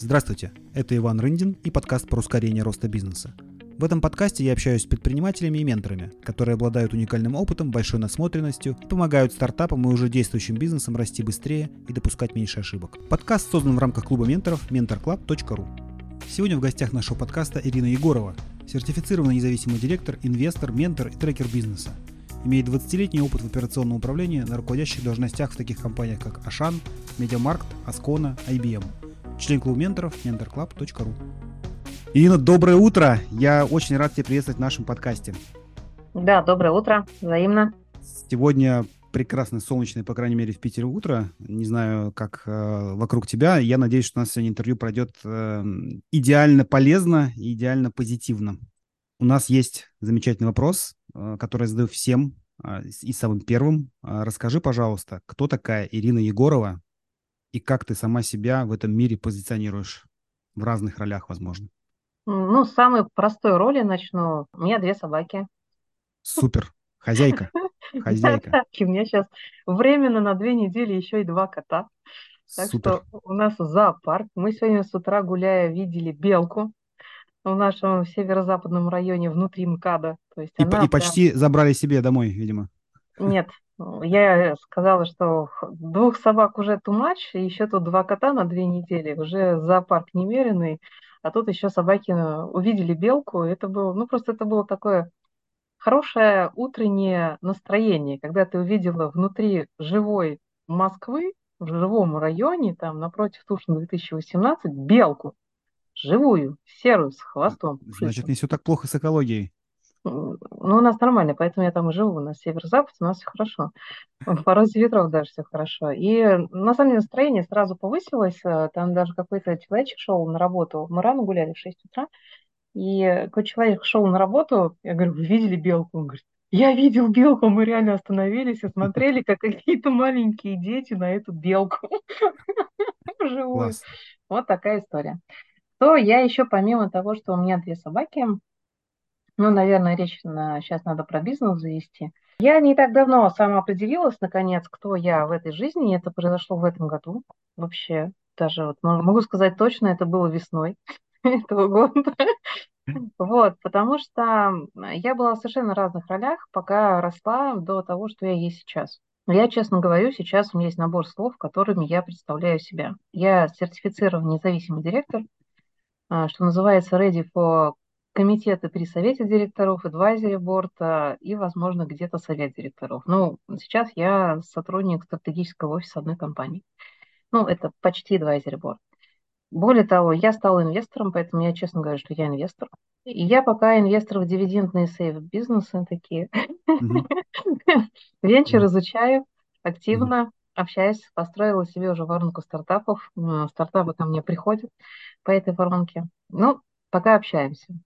Здравствуйте, это Иван Рындин и подкаст про ускорение роста бизнеса. В этом подкасте я общаюсь с предпринимателями и менторами, которые обладают уникальным опытом, большой насмотренностью помогают стартапам и уже действующим бизнесам расти быстрее и допускать меньше ошибок. Подкаст создан в рамках клуба менторов mentorclub.ru. Сегодня в гостях нашего подкаста Ирина Егорова, сертифицированный независимый директор, инвестор, ментор и трекер бизнеса. Имеет 20-летний опыт в операционном управлении на руководящих должностях в таких компаниях, как Ашан, Медиамаркт, Аскона, IBM. Член клуба менторов mentorclub.ru. Ирина, доброе утро! Я очень рад тебя приветствовать в нашем подкасте. Да, доброе утро, взаимно. Сегодня прекрасное солнечное, по крайней мере, в Питере утро. Не знаю, как э, вокруг тебя. Я надеюсь, что у нас сегодня интервью пройдет э, идеально полезно и идеально позитивно. У нас есть замечательный вопрос, э, который я задаю всем э, и самым первым. Э, расскажи, пожалуйста, кто такая Ирина Егорова и как ты сама себя в этом мире позиционируешь в разных ролях, возможно? Ну, с самой простой роли начну. У меня две собаки. Супер. Хозяйка. Хозяйка. У меня сейчас временно на две недели еще и два кота. Так Супер. что у нас зоопарк. Мы сегодня с утра гуляя видели белку в нашем северо-западном районе внутри МКАДа. То есть И, она по- и прям- почти забрали себе домой, видимо. Нет, я сказала, что двух собак уже much, и еще тут два кота на две недели, уже зоопарк немеренный, а тут еще собаки э, увидели белку, это было, ну просто это было такое хорошее утреннее настроение, когда ты увидела внутри живой Москвы, в живом районе, там напротив Тушина 2018, белку, живую, серую, с хвостом. Значит, не все так плохо с экологией. М, Ну, у нас нормально, поэтому я там и живу. У нас северо-запад, у нас все хорошо. В порозе ветров даже все хорошо. И на самом деле настроение сразу повысилось. э, Там даже какой-то человечек шел на работу. Мы рано гуляли в 6 утра. И какой человек шел на работу. Я говорю, вы видели белку? Он говорит, я видел белку. Мы реально остановились и смотрели, как какие-то маленькие дети на эту белку. Класс. Вот такая история. То я еще, помимо того, что у меня две собаки, ну, наверное, речь сейчас надо про бизнес завести. Я не так давно сама определилась, наконец, кто я в этой жизни. и Это произошло в этом году. Вообще, даже вот мо- могу сказать точно, это было весной этого года. Вот, потому что я была в совершенно разных ролях, пока росла до того, что я есть сейчас. Я, честно говорю, сейчас у меня есть набор слов, которыми я представляю себя. Я сертифицированный независимый директор, а, что называется Ready for комитеты при совете директоров, advisory board а, и, возможно, где-то совет директоров. Ну, сейчас я сотрудник стратегического офиса одной компании. Ну, это почти advisory board. Более того, я стала инвестором, поэтому я честно говорю, что я инвестор. И я пока инвестор в дивидендные сейф бизнесы такие. Венчур изучаю активно, общаюсь, построила себе уже воронку стартапов. Стартапы ко мне приходят по этой воронке. Ну, пока общаемся.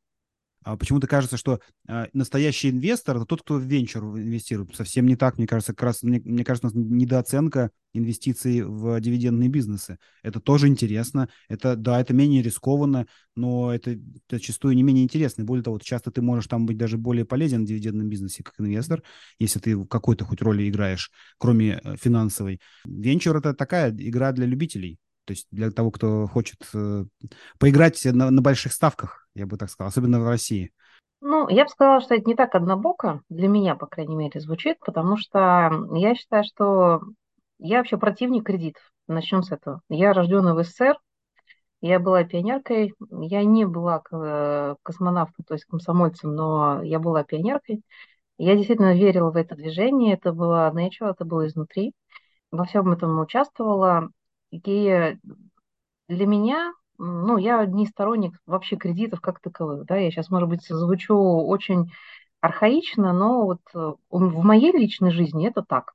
А почему-то кажется, что э, настоящий инвестор это тот, кто в венчур инвестирует. Совсем не так, мне кажется, как раз, мне, мне кажется, у нас недооценка инвестиций в дивидендные бизнесы. Это тоже интересно. Это, да, это менее рискованно, но это зачастую не менее интересно. И более того, часто ты можешь там быть даже более полезен в дивидендном бизнесе как инвестор, если ты в какой-то хоть роли играешь, кроме э, финансовой. Венчур это такая игра для любителей. То есть для того, кто хочет э, поиграть на, на больших ставках, я бы так сказал, особенно в России. Ну, я бы сказала, что это не так однобоко, для меня, по крайней мере, звучит, потому что я считаю, что я вообще противник кредитов. Начнем с этого. Я рожденная в СССР, я была пионеркой, я не была э, космонавтом, то есть комсомольцем, но я была пионеркой. Я действительно верила в это движение, это было nature, это было изнутри. Во всем этом участвовала. И для меня, ну, я не сторонник вообще кредитов как таковых, да, я сейчас, может быть, звучу очень архаично, но вот э, в моей личной жизни это так.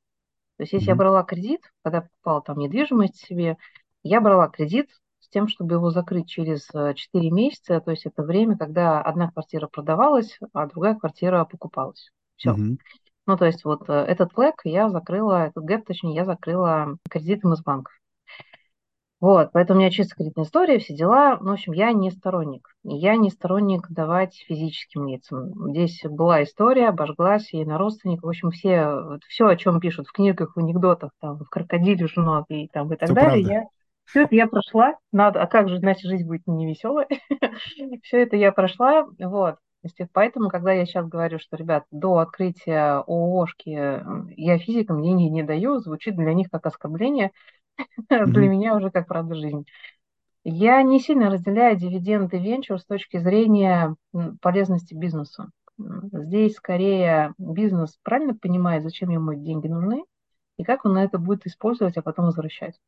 То есть если я Мгм. брала кредит, когда покупала там недвижимость себе, я брала кредит с тем, чтобы его закрыть через э, 4 месяца, то есть это время, когда одна квартира продавалась, а другая квартира покупалась. Все. Мгм. Ну, то есть вот э, этот флэк я закрыла, этот гэп, точнее, я закрыла кредитом из банков. Вот, поэтому у меня чисто кредитная история, все дела. Ну, в общем, я не сторонник. Я не сторонник давать физическим лицам. Здесь была история, обожглась, и на родственников. В общем, все, все, о чем пишут в книгах, в анекдотах, там, в крокодиле жена и, там, и так Всё далее, правда. я Все это я прошла. Надо, а как же, иначе жизнь будет не веселая. Все это я прошла. Вот. Поэтому, когда я сейчас говорю, что, ребят, до открытия ООшки я физикам деньги не даю, звучит для них как оскорбление, для меня уже как правда жизнь. Я не сильно разделяю дивиденды венчур с точки зрения полезности бизнесу. Здесь скорее бизнес правильно понимает, зачем ему эти деньги нужны, и как он на это будет использовать, а потом возвращать.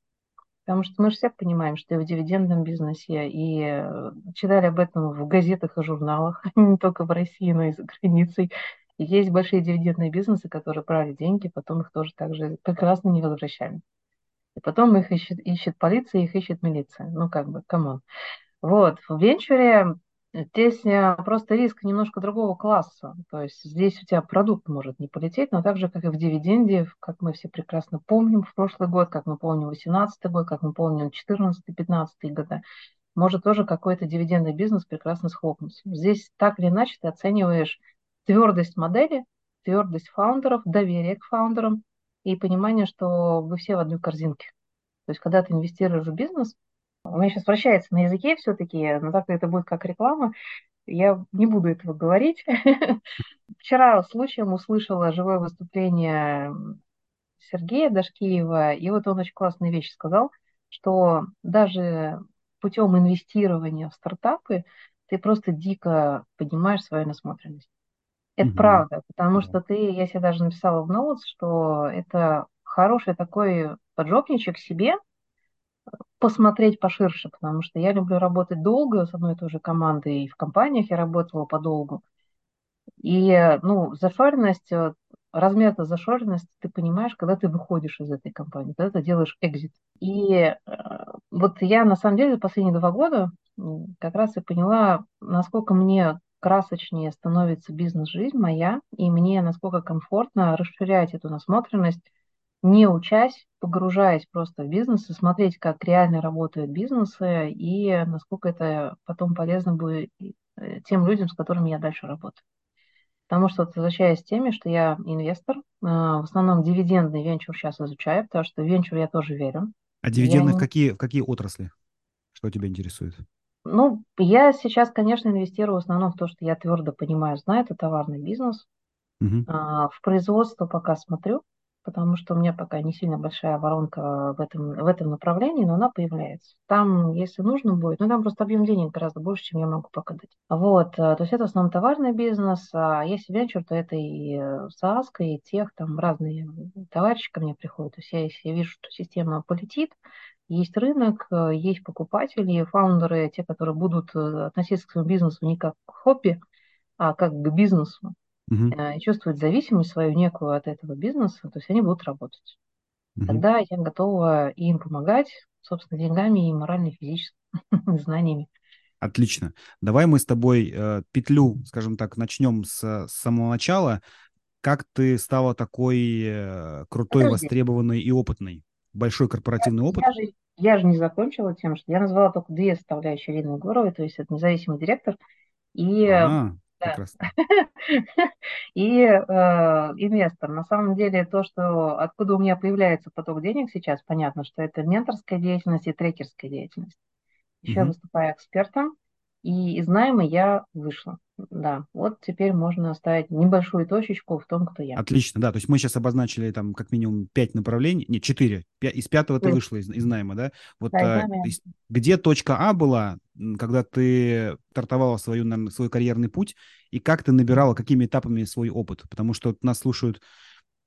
Потому что мы же все понимаем, что и в дивидендном бизнесе, и э, читали об этом в газетах и журналах, не только в России, но и за границей. Есть большие дивидендные бизнесы, которые брали деньги, потом их тоже так же прекрасно не возвращали. И потом их ищет, ищет полиция, их ищет милиция. Ну, как бы, come on. Вот, в венчуре Здесь просто риск немножко другого класса. То есть здесь у тебя продукт может не полететь, но так же, как и в дивиденде, как мы все прекрасно помним в прошлый год, как мы помним 2018 год, как мы помним 2014-2015 года, может тоже какой-то дивидендный бизнес прекрасно схлопнуться. Здесь так или иначе ты оцениваешь твердость модели, твердость фаундеров, доверие к фаундерам и понимание, что вы все в одной корзинке. То есть когда ты инвестируешь в бизнес, у меня сейчас вращается на языке все-таки, но так это будет как реклама. Я не буду этого говорить. Вчера случаем услышала живое выступление Сергея Дашкиева, и вот он очень классную вещь сказал, что даже путем инвестирования в стартапы ты просто дико поднимаешь свою насмотренность. Это mm-hmm. правда, потому что ты, я себе даже написала в ноутс, что это хороший такой поджопничек себе, посмотреть поширше, потому что я люблю работать долго с одной и той же командой, и в компаниях я работала подолгу. И, ну, зашоренность, э, размер этой зашоренности ты понимаешь, когда ты выходишь из этой компании, когда ты делаешь экзит. И э, вот я, на самом деле, последние два года как раз и поняла, насколько мне красочнее становится бизнес-жизнь моя, и мне насколько комфортно расширять эту насмотренность не учась, погружаясь просто в бизнес и смотреть, как реально работают бизнесы и насколько это потом полезно будет э, тем людям, с которыми я дальше работаю. Потому что, возвращаясь к теме, что я инвестор, э, в основном дивидендный венчур сейчас изучаю, потому что в венчур я тоже верю. А дивиденды я... в, какие, в какие отрасли? Что тебя интересует? Ну, я сейчас, конечно, инвестирую в основном в то, что я твердо понимаю, знаю, это товарный бизнес. Угу. В производство пока смотрю, потому что у меня пока не сильно большая воронка в этом, в этом направлении, но она появляется. Там, если нужно будет, ну там просто объем денег гораздо больше, чем я могу пока дать. Вот, э, то есть это в основном товарный бизнес, а если венчур, то это и SaaS, и тех, там разные товарищи ко мне приходят. То есть я, если я вижу, что система полетит, есть рынок, э, есть покупатели, фаундеры, те, которые будут э, относиться к своему бизнесу не как к хобби, а как к бизнесу, угу. и чувствуют зависимость свою некую от этого бизнеса, то есть они будут работать. Угу. Тогда я готова им помогать, собственно, деньгами и морально, и физически, знаниями. Отлично. Давай мы с тобой э, петлю, скажем так, начнем с, с самого начала. Как ты стала такой э, крутой, Подожди. востребованной и опытной? Большой корпоративный опыт? Я же, я же не закончила тем, что я назвала только две составляющие Ирины Егоровой, то есть это независимый директор и а, Прекрасно. И э, инвестор. На самом деле то, что откуда у меня появляется поток денег сейчас, понятно, что это менторская деятельность и трекерская деятельность. Еще угу. выступаю экспертом, и из найма я вышла. Да, вот теперь можно оставить небольшую точечку в том, кто я. Отлично, да. То есть мы сейчас обозначили там как минимум пять направлений, не, четыре. Из пятого ты вышла из, из найма, да? Вот да, а, где точка А была, когда ты стартовала свою, свой карьерный путь, и как ты набирала, какими этапами свой опыт? Потому что нас слушают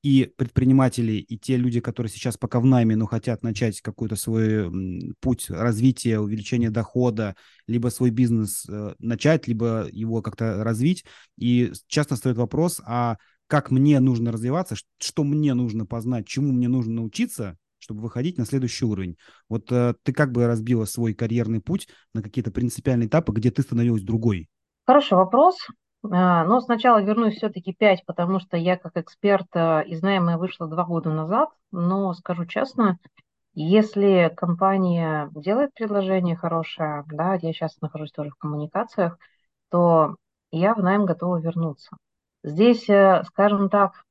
и предприниматели, и те люди, которые сейчас пока в найме, но хотят начать какой-то свой путь развития, увеличения дохода, либо свой бизнес э, начать, либо его как-то развить. И часто стоит вопрос, а как мне нужно развиваться, что мне нужно познать, чему мне нужно научиться, чтобы выходить на следующий уровень. Вот э, ты как бы разбила свой карьерный путь на какие-то принципиальные этапы, где ты становилась другой? Хороший вопрос. А, но сначала вернусь все-таки 5, потому что я как эксперт э, из найма вышла два года назад. Но скажу честно, если компания делает предложение хорошее, да, я сейчас нахожусь тоже в коммуникациях, то я в найм готова вернуться. Здесь, э, скажем так,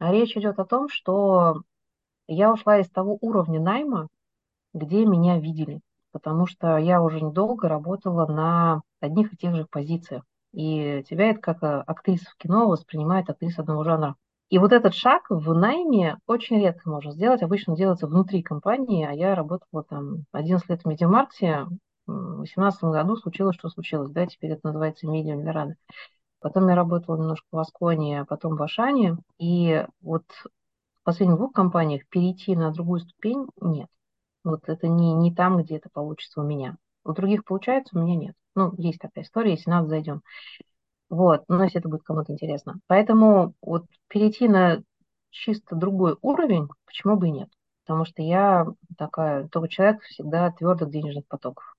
речь идет о том, что я ушла из того уровня найма, где меня видели, потому что я уже недолго работала на одних и тех же позициях. И тебя это как э, актриса в кино воспринимает актриса одного жанра. И вот этот шаг в найме очень редко можно сделать. Обычно делается внутри компании, а я работала там 11 лет в Медиамаркте. В 2018 году случилось, что случилось. Да, теперь это называется медиа Мирана. Потом я работала немножко в Асконе, а потом в Ашане. И вот в последних двух компаниях перейти на другую ступень нет. Вот это не, не там, где это получится у меня. У других получается, у меня нет. Ну, есть такая история, если надо, зайдем. Вот, но если это будет кому-то интересно. Поэтому вот перейти на чисто другой уровень, почему бы и нет? Потому что я такая, такой человек всегда твердых денежных потоков.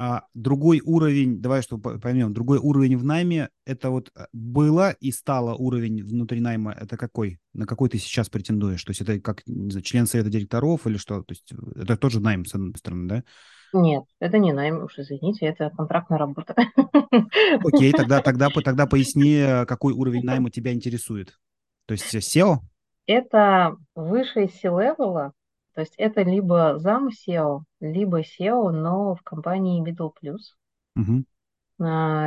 А другой уровень, давай что поймем, другой уровень в найме, это вот э, было и стало уровень внутри найма, это какой? На какой ты сейчас претендуешь? То есть это как не знаю, член совета директоров или что? То есть э, это тоже найм, с одной стороны, да? Нет, это не найм, уж извините, это контрактная работа. Окей, тогда, тогда, тогда поясни, какой уровень найма тебя интересует. То есть SEO? Это выше C-левела, то есть это либо зам SEO, либо SEO, но в компании Middle Plus. Угу.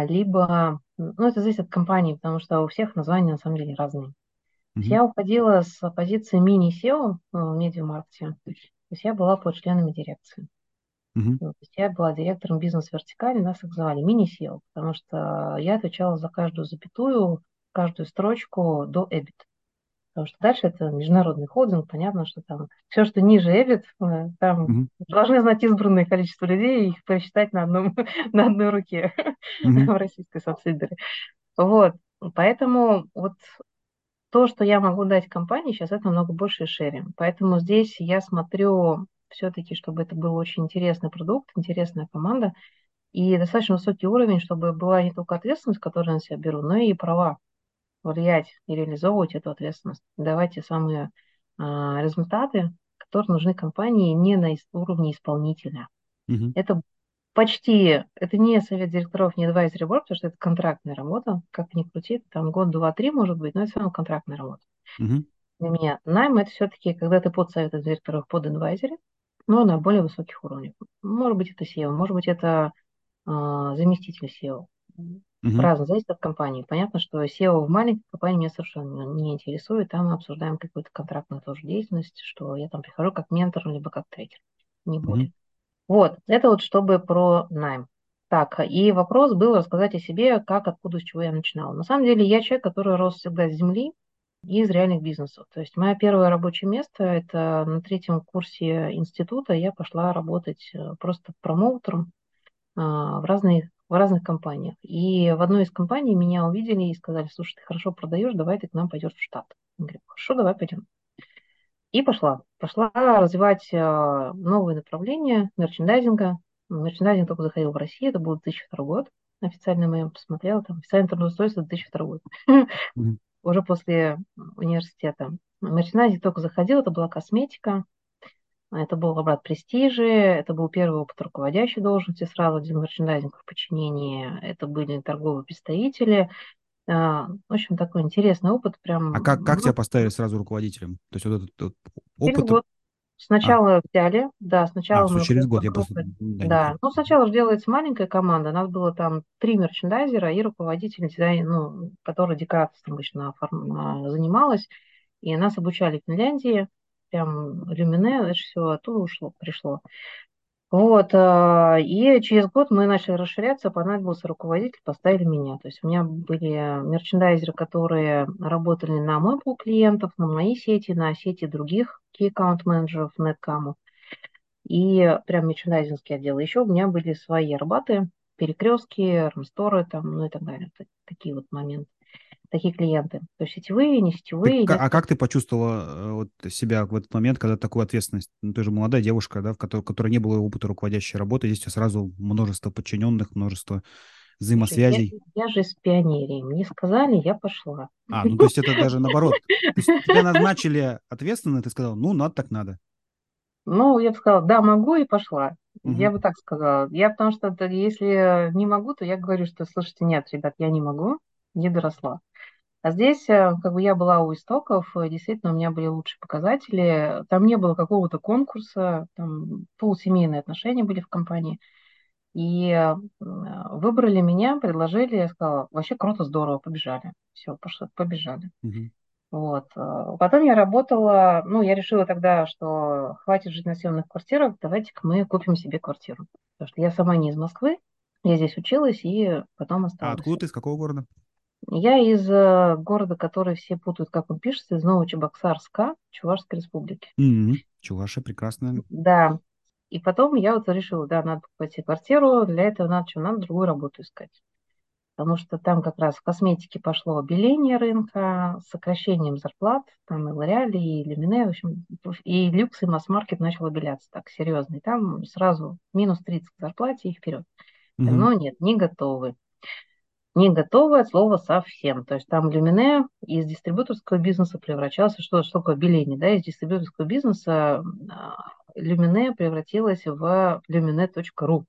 Либо, ну это зависит от компании, потому что у всех названия на самом деле разные. Угу. Я уходила с позиции мини-SEO в медиамаркете, то есть я была под членами дирекции. Uh-huh. То есть я была директором бизнес-вертикали, нас их звали мини-SEO, потому что я отвечала за каждую запятую, каждую строчку до EBIT. Потому что дальше это международный холдинг, понятно, что там все, что ниже EBIT, э, там uh-huh. должны знать избранное количество людей и их посчитать на, одном, на одной руке uh-huh. в российской субсидии. Вот, поэтому вот то, что я могу дать компании, сейчас это намного больше шеринг. Поэтому здесь я смотрю все-таки, чтобы это был очень интересный продукт, интересная команда и достаточно высокий уровень, чтобы была не только ответственность, которую я на себя беру, но и права влиять и реализовывать эту ответственность, давать те самые а, результаты, которые нужны компании не на уровне исполнителя. Угу. Это почти, это не совет директоров, не advisory board, потому что это контрактная работа, как ни крути, там год, два, три может быть, но это все равно контрактная работа. Угу. Для меня найм это все-таки, когда ты под советом директоров, под advisory, но на более высоких уровнях. Может быть, это SEO, может быть, это э, заместитель SEO. Угу. Разно, зависит от компании. Понятно, что SEO в маленькой компании меня совершенно не интересует. Там мы обсуждаем какую-то контрактную тоже деятельность, что я там прихожу как ментор, либо как трекер. Не более. Угу. Вот, это вот чтобы про найм. Так, и вопрос был рассказать о себе, как, откуда, с чего я начинала. На самом деле я человек, который рос всегда с земли, из реальных бизнесов. То есть мое первое рабочее место – это на третьем курсе института я пошла работать э, просто промоутером а, в разных, в разных компаниях. И в одной из компаний меня увидели и сказали, слушай, ты хорошо продаешь, давай ты к нам пойдешь в штат. Я говорю, хорошо, давай пойдем. И пошла. Пошла развивать э, новые направления мерчендайзинга. Мерчендайзинг только заходил в Россию, это был 2002 год. Официально мы посмотрела, там официальное трудоустройство 2002 год. Уже после университета. Мерчендайзинг только заходил, это была косметика, это был обрат престижи, это был первый опыт руководящей должности сразу один мерчендайзинг в подчинении, это были торговые представители. А, в общем, такой интересный опыт. Прям, а как, как ну, тебя поставили сразу руководителем? То есть вот этот опыт... Год. Сначала а. взяли, да, сначала... А, мы через год, я просто... Да, ну сначала же делается маленькая команда, у нас было там три мерчендайзера и руководитель дизайн, ну, который декорацией обычно занималась, и нас обучали в Финляндии, прям люмине, это все оттуда ушло, пришло. Вот, а, и через год мы начали расширяться, понадобился руководитель, поставили меня. То есть у меня были мерчендайзеры, которые работали на мой пул клиентов, на мои сети, на сети других key account менеджеров Netcam. И прям мерчендайзинский отдел. Еще у меня были свои арбаты, перекрестки, рамсторы там, ну и так далее. Такие вот моменты такие клиенты. То есть сетевые, не сетевые. Ты, а как ты почувствовала э, вот, себя в этот момент, когда такую ответственность? Ну, ты же молодая девушка, да, в которой, в которой не было опыта руководящей работы, здесь у тебя сразу множество подчиненных, множество взаимосвязей. Я, я же с пионерией. Мне сказали, я пошла. А, ну то есть это даже наоборот. Тебя назначили ответственно, ты сказал, ну, надо так надо. Ну, я бы сказала, да, могу, и пошла. Угу. Я бы так сказала. Я потому что если не могу, то я говорю, что, слушайте, нет, ребят, я не могу, не доросла. А здесь, э, как бы я была у истоков, э, действительно, у меня были лучшие показатели. Там не было какого-то конкурса, там полусемейные отношения были в компании. И э, выбрали меня, предложили, я сказала, вообще круто, здорово, побежали. Все, пошло, побежали. Мгм. Вот. а Потом я работала, ну, я решила тогда, что хватит жить на съемных квартирах, давайте-ка мы купим себе квартиру. Потому что я сама не из Москвы, я здесь училась и потом А осталась. откуда ты, из какого города? Я из э, города, который все путают, как он пишется, из Новочебоксарска, Чувашской республики. Мгм. Чуваша, прекрасная. Да. И потом я вот решила, да, надо покупать квартиру, для этого надо что, надо другую работу искать. Потому что там как раз в косметике пошло обеление рынка с сокращением зарплат, там и Лореаль, и Люмине, в общем, и люкс, и масс-маркет начал обеляться так серьезно. И там сразу минус 30 к зарплате и вперед. Мгм. Но нет, не готовы. Не готовы от слова совсем. То есть там Люмине из дистрибьюторского бизнеса превращался, что, что такое обеление, да, из дистрибьюторского бизнеса а, Люмине превратилось в lumine.ru,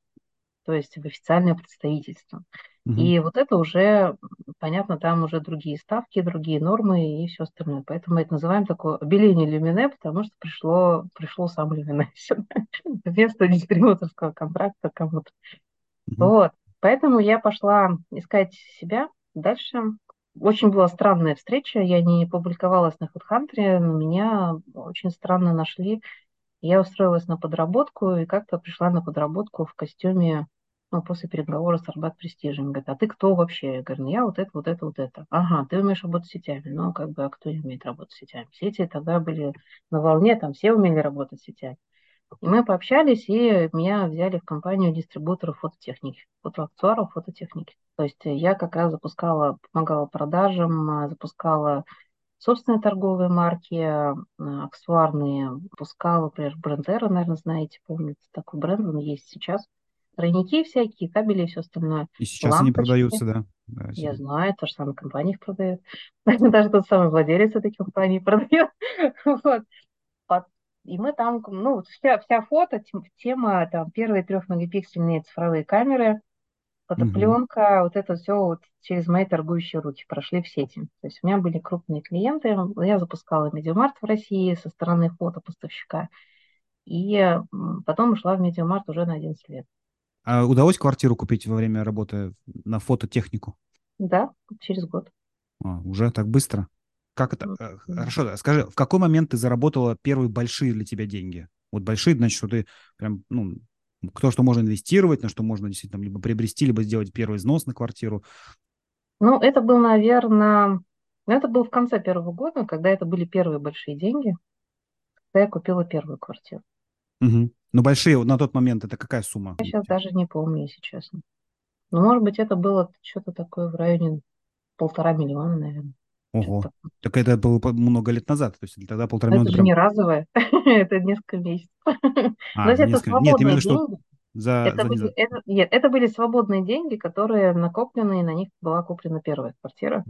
то есть в официальное представительство. Мгм. И вот это уже, понятно, там уже другие ставки, другие нормы и все остальное. Поэтому мы это называем такое обеление люмине, потому что пришло, пришло сам люмине сюда, вместо дистрибьюторского контракта кому-то. Мгм. Вот. Поэтому я пошла искать себя дальше. Очень была странная встреча. Я не публиковалась на HeadHunter, но меня очень странно нашли. Я устроилась на подработку и как-то пришла на подработку в костюме ну, после переговора с Арбат Престижем. Говорит, а ты кто вообще? Я говорю, ну, я вот это, вот это, вот это. Ага, ты умеешь работать с сетями. Ну, как бы, а кто не умеет работать с сетями? Сети тогда были на волне, там все умели работать с сетями. И мы пообщались, и меня взяли в компанию дистрибуторов фототехники, фотоаксессуаров фототехники. То есть я как раз запускала, помогала продажам, а, запускала собственные торговые марки, а, аксессуарные, пускала, например, Брендера, наверное, знаете, помните, такой бренд, он есть сейчас. Тройники всякие, кабели и все остальное. И сейчас они Лампочки. продаются, да. Да, Я знаю, та же самая компания их продает. Даже тот самый владелец этой компании продает. Вот. И мы там, ну, вот вся, вся фото, тем- тема, там, первые трехмегапиксельные цифровые камеры, фотопленка, вот это все вот через мои торгующие руки прошли в сети. То есть у меня были крупные клиенты, я запускала Media Markt в России со стороны фотопоставщика, и потом ушла в Media Markt уже на 11 лет. А удалось квартиру купить во время работы на фототехнику? Да, через год. А, уже так быстро? Как это? Э. Хорошо, скажи, в какой момент ты заработала первые большие для тебя деньги? Вот большие, значит, что ты прям, ну, то, что можно инвестировать, на что можно действительно либо приобрести, либо сделать первый взнос на квартиру. Ну, это был, наверное, ну, это был в конце первого года, когда это были первые большие деньги, когда я купила первую квартиру. Мгм. Ну, большие на тот момент это какая сумма? Я сейчас даже не помню, если честно. Но, может быть, это было что-то такое в районе полтора миллиона, наверное. Ого. Такое. Так это было много лет назад, то есть тогда полтора Но миллиона это не разовое, это несколько месяцев. А, Но если это несколько- Нет, именно свободные что деньги, за, это за- были, это, нет, это были свободные деньги, которые накоплены, и на них была куплена первая квартира.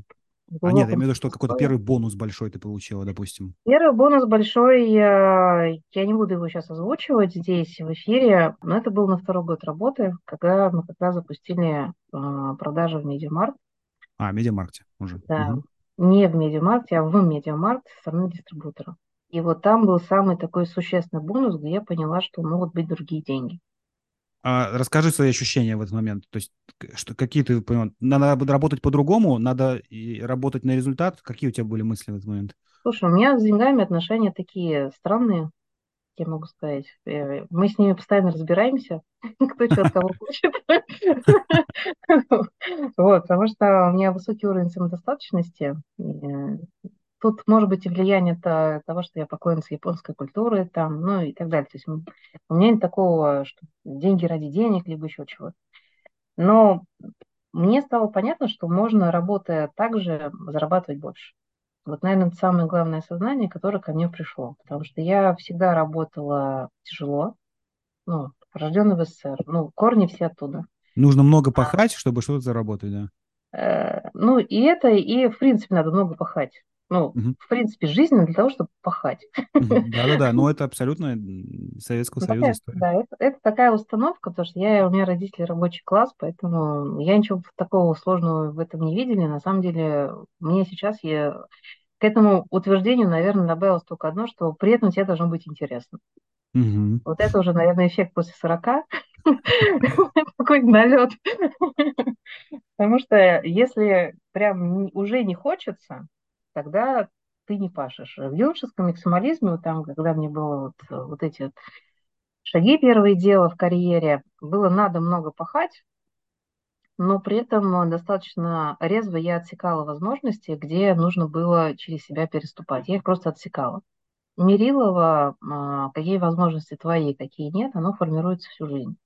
А нет, я имею в виду, что какой-то первый бонус большой ты получила, допустим. Первый бонус большой, э, я не буду его сейчас озвучивать здесь в эфире, но это был на второй год работы, когда мы как раз запустили э, продажи в Media Markt. А, в Медиамаркте уже. Да, Мгм. Не в Медиамаркте, а в Media Markt со стороны дистрибьютора. И вот там был самый такой существенный бонус, где я поняла, что могут быть другие деньги. А расскажи свои ощущения в этот момент. То есть, что, какие ты понял? Надо работать по-другому, надо и работать на результат. Какие у тебя были мысли в этот момент? Слушай, у меня с деньгами отношения такие странные, я могу сказать. Э, Мы с ними постоянно разбираемся, кто что от кого хочет. Вот, потому что у меня высокий уровень самодостаточности. Э, Тут может быть и влияние то- того, что я поклонница японской культуры, там, ну и так далее. То есть у меня нет такого, что деньги ради денег, либо еще чего-то. Но мне стало понятно, что можно, работая так же, зарабатывать больше. Вот, наверное, это самое главное осознание, которое ко мне пришло. Потому что я всегда работала тяжело, ну, рожденный в СССР, ну, корни все оттуда. Нужно много пахать, чтобы что-то заработать, да. Э, Ну, и это, и, в принципе, надо много пахать. Ну, угу. в принципе, жизнь для того, чтобы пахать. Да-да-да, но это абсолютно Советского ну, Союза история. Да, это, это такая установка, потому что я, у меня родители рабочий класс, поэтому я ничего такого сложного в этом не видели. На самом деле, мне сейчас я к этому утверждению, наверное, добавилось только одно, что при этом тебе должно быть интересно. Угу. Вот это уже, наверное, эффект после 40. Такой налет. Потому что если прям уже не хочется, тогда ты не пашешь. В юношеском максимализме, вот там, когда мне было вот, вот эти вот шаги первые дела в карьере, было надо много пахать, но при этом достаточно резво я отсекала возможности, где нужно было через себя переступать. Я их просто отсекала. Мерилова, а, какие возможности твои, какие нет, оно формируется всю жизнь.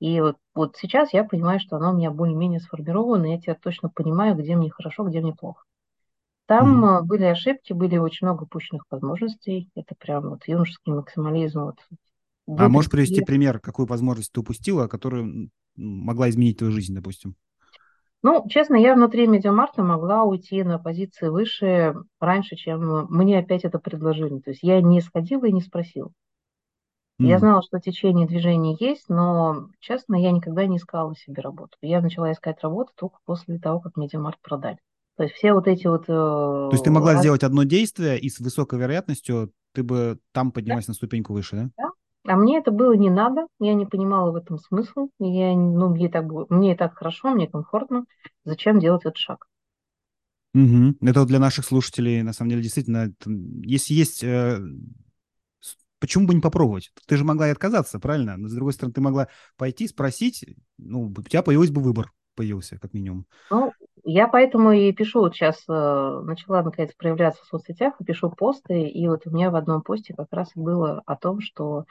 И вот, вот сейчас я понимаю, что оно у меня более-менее сформировано, и я теперь точно понимаю, где мне хорошо, где мне плохо. Там mm-hmm. были ошибки, были очень много упущенных возможностей. Это прям вот юношеский максимализм. Вот, а можешь привести пример, какую возможность ты упустила, которая могла изменить твою жизнь, допустим? Ну, честно, я внутри Медиамарта могла уйти на позиции выше раньше, чем мне опять это предложили. То есть я не сходила и не спросила. Мм. Я знала, что течение движения есть, но, честно, я никогда не искала себе работу. Я начала искать работу только после того, как Media Markt продали. То есть все вот эти вот... То есть ты могла э, сделать одно действие, и с высокой вероятностью ты бы там поднялась да? на ступеньку выше, да? Да. А мне это было не надо, я не понимала в этом смысл. Я, ну, мне, так, мне и так хорошо, мне комфортно. Зачем делать этот шаг? Угу. Это вот для наших слушателей, на самом деле, действительно, если есть... Э, почему бы не попробовать? Ты же могла и отказаться, правильно? Но, с другой стороны, ты могла пойти, спросить, ну, у тебя появился бы выбор, появился, как минимум. Ну, я поэтому и пишу вот сейчас, э, начала наконец проявляться в соцсетях, и пишу посты, и вот у меня в одном посте как раз было о том, что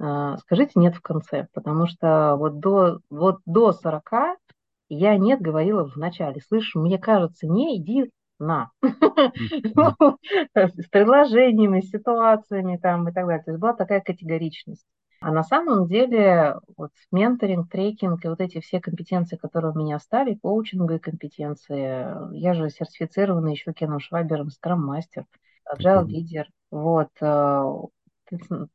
э, скажите нет в конце, потому что вот до, вот до 40 я нет говорила в начале. Слышь, мне кажется, не иди на. С предложениями, ситуациями там и так далее. То есть была такая категоричность. А на самом деле вот менторинг, трекинг и вот эти все компетенции, которые у меня стали, коучинговые компетенции, я же сертифицированный еще Кеном Швабером, скрам-мастер, agile лидер. Вот. Э,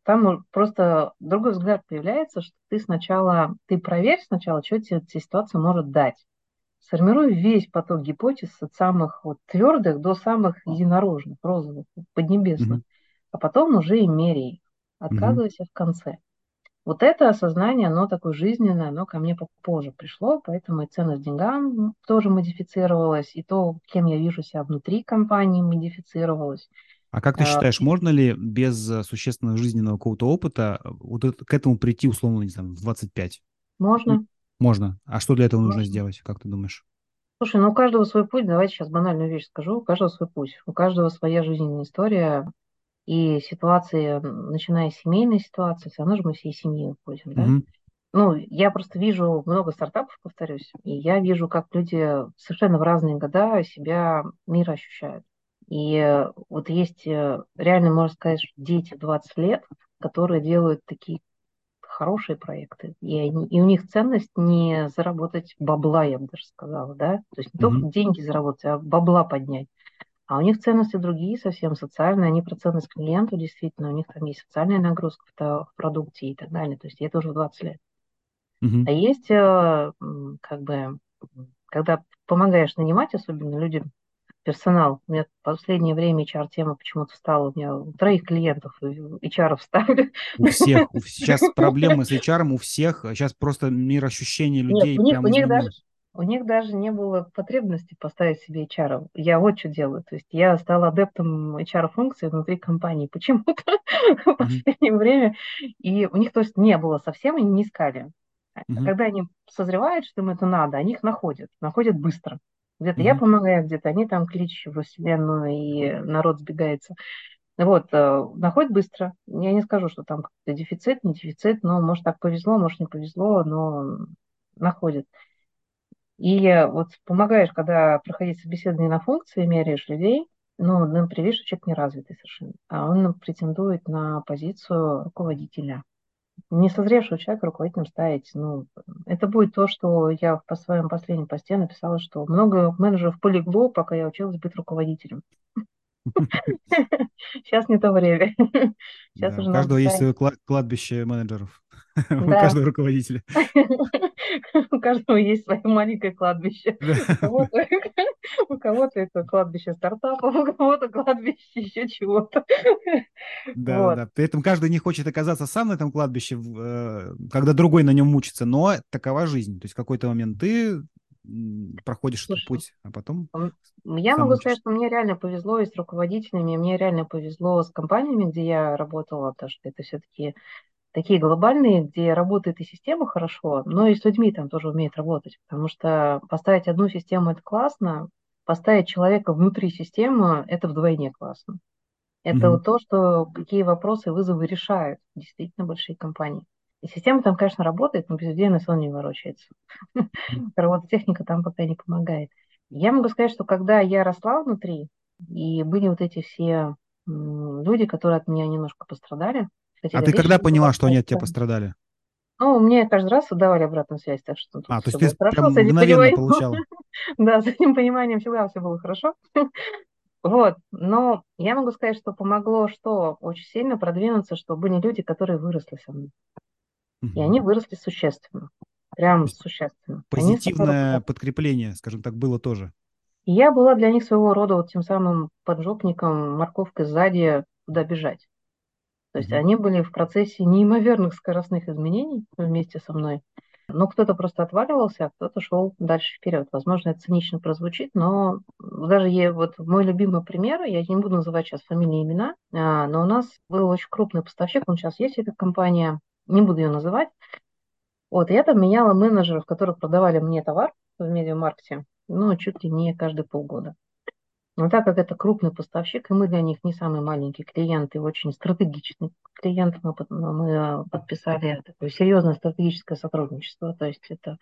там просто другой взгляд появляется, что ты сначала, ты проверь сначала, что тебе эта ситуация может дать. Сформируй весь поток гипотез от самых вот твердых до самых единорожных, розовых, поднебесных. Mm-hmm. А потом уже и меряй. Отказывайся mm-hmm. в конце. Вот это осознание, оно такое жизненное, оно ко мне попозже пришло, поэтому и ценность деньгам тоже модифицировалась, и то, кем я вижу себя внутри компании, модифицировалось. А как ты а, считаешь, можно ли без э, существенного жизненного какого-то опыта э, вот к этому прийти, условно, не знаю, в 25? Можно. Можно. А что для этого можно. нужно сделать, как ты думаешь? Слушай, ну у каждого свой путь, давайте сейчас банальную вещь скажу, у каждого свой путь, у каждого своя жизненная история, и ситуации, начиная с семейной ситуации, все равно же мы всей семьей уходим, да? Mm-hmm. Ну, я просто вижу много стартапов, повторюсь, и я вижу, как люди совершенно в разные года себя мир ощущают. И вот есть э, реально, можно сказать, дети 20 лет, которые делают такие хорошие проекты. И, они, и у них ценность не заработать бабла, я бы даже сказала, да? То есть не mm-hmm. только деньги заработать, а бабла поднять. А у них ценности другие, совсем социальные, они про ценность клиенту, действительно, у них там есть социальная нагрузка в, в продукте и так далее. То есть это уже 20 лет. Uh-huh. А есть, э, как бы, когда помогаешь нанимать, особенно людям, персонал. У меня в последнее время HR-тема почему-то стала. У меня у троих клиентов HR стали. У всех. Сейчас проблемы с HR у всех. Сейчас просто мир ощущений людей. Нет, у них, у них даже, у них даже не было потребности поставить себе HR. Я вот что делаю. То есть я стала адептом HR-функции внутри компании почему-то в последнее время. И у них, то есть, не было совсем, они не искали. А когда они созревают, что им это надо, они их находят. Находят быстро. Где-то я помогаю, где-то они там клич во вселенную, и народ сбегается. Вот, э, находят быстро. Я не скажу, что там какой-то дефицит, не дефицит, но может так повезло, может не повезло, но находят. И вот помогаешь, когда проходить собеседование на функции, меряешь людей, ну, например, что человек неразвитый совершенно, а он претендует на позицию руководителя. Не созревшего человека руководителем ставить, ну, Это будет то, что я по своем последнем посте написала, что много менеджеров полегло, пока я училась быть руководителем. Сейчас не то время. Сейчас да, уже у каждого есть свое кладбище менеджеров. Да. У каждого руководителя. У каждого есть свое маленькое кладбище. У кого-то это кладбище стартапов, у кого-то кладбище еще чего-то. Да, да. При этом каждый не хочет оказаться сам на этом кладбище, э, когда другой на нем мучится, но такова жизнь. То есть в какой-то момент ты проходишь Слушай, этот путь, а потом... Я могу учишься. сказать, что мне реально повезло и с руководителями, мне реально повезло с компаниями, где я работала, потому что это все-таки такие глобальные, где работает и система хорошо, но и с людьми там тоже умеет работать, потому что поставить одну систему – это классно, поставить человека внутри системы – это вдвойне классно. Это mm-hmm. вот то, что какие вопросы и вызовы решают действительно большие компании. И система там, конечно, работает, но без людей на сон не ворочается. Робототехника там пока не помогает. Я могу сказать, что когда я росла внутри, и были вот эти все люди, которые от меня немножко пострадали. А ты когда поняла, что они от тебя пострадали? Ну, мне каждый раз давали обратную связь, так что... А, то есть ты хорошо, прям мгновенно получала? Да, с этим пониманием всегда все было хорошо. Вот, но я могу сказать, что помогло, что очень сильно продвинуться, что были люди, которые выросли со мной. И они выросли существенно. Прям существенно. Позитивное они подкрепление, скажем так, было тоже. И я была для них своего рода вот тем самым поджопником, морковкой сзади, куда бежать. То есть mm-hmm. они были в процессе неимоверных скоростных изменений вместе со мной. Но кто-то просто отваливался, а кто-то шел дальше вперед. Возможно, это цинично прозвучит, но даже я, вот мой любимый пример, я не буду называть сейчас фамилии и имена, а, но у нас был очень крупный поставщик, он сейчас есть, эта компания, не буду ее называть. Вот, я там меняла менеджеров, которые продавали мне товар в медиамаркете, ну, чуть ли не каждые полгода. Но так как это крупный поставщик, и мы для них не самый маленький клиент, и очень стратегичный клиент, мы, мы подписали такое серьезное стратегическое сотрудничество. То есть это,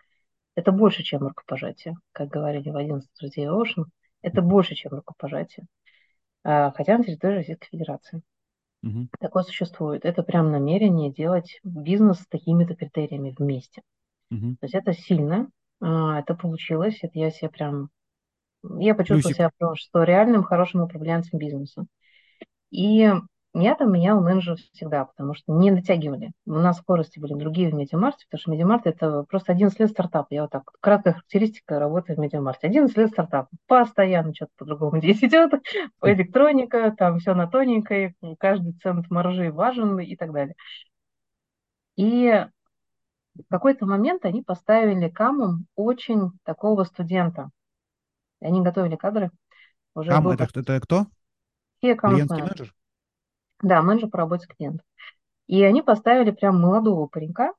это больше, чем рукопожатие, как говорили в 11 друзей Ocean. Это больше, чем рукопожатие. А, хотя на территории Российской Федерации. Угу. Такое существует. Это прям намерение делать бизнес с такими-то критериями вместе. Угу. То есть это сильно, а, это получилось, это я себе прям, я почувствовала себя, что реальным хорошим управленцем бизнеса. И я там меняла менеджера всегда, потому что не дотягивали. У нас скорости были другие в Медиамарте, потому что Media Markt – это просто 11 лет стартапа. Я вот так, краткая характеристика работы в Медиамарте. 11 лет стартапа. Постоянно что-то по-другому здесь идет. Электроника, там все на тоненькой, каждый цент маржи важен и так далее. И в какой-то момент они поставили камом очень такого студента. Они готовили кадры. Уже Кам, это, это кто? Клиентский менеджер? Да, менеджер по работе с клиентом. И они поставили прям молодого паренька,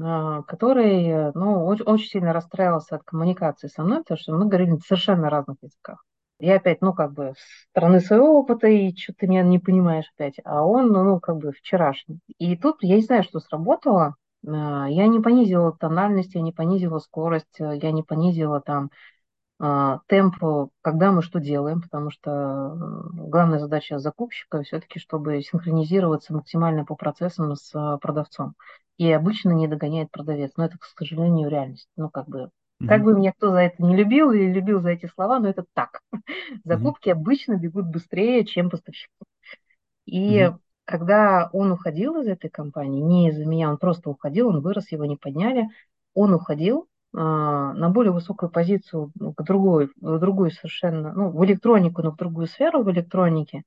а, который ну, очень, очень сильно расстраивался от коммуникации со мной, потому что мы говорили на совершенно разных языках. Я опять, ну, как бы, с стороны своего опыта, и что ты меня не понимаешь опять, а он, ну, как бы, вчерашний. И тут я не знаю, что сработало, а, я не понизила тональность, я не понизила скорость, я не понизила там а, темп, когда мы что делаем, потому что главная задача закупщика все-таки, чтобы синхронизироваться максимально по процессам с а, продавцом. И обычно не догоняет продавец, но это, к сожалению, реальность. Ну, как бы, mm-hmm. как бы меня кто за это не любил или любил за эти слова, но это так. Закупки mm-hmm. обычно бегут быстрее, чем поставщики. И mm-hmm. когда он уходил из этой компании, не из-за меня, он просто уходил, он вырос, его не подняли, он уходил, на более высокую позицию, к другой, в другую совершенно, ну, в электронику, но в другую сферу в электронике,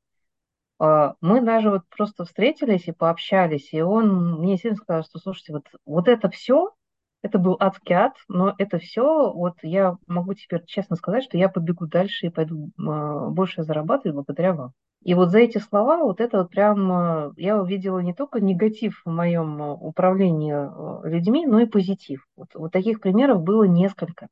а, мы даже вот просто встретились и пообщались, и он мне сильно сказал, что, слушайте, вот, вот это все, это был адский ад, но это все, вот я могу теперь честно сказать, что я побегу дальше и пойду а, больше зарабатывать благодаря вам. И вот за эти слова, вот это вот прям, э, я увидела не только негатив в моем э, управлении э, людьми, но и позитив. Вот, вот таких примеров было несколько,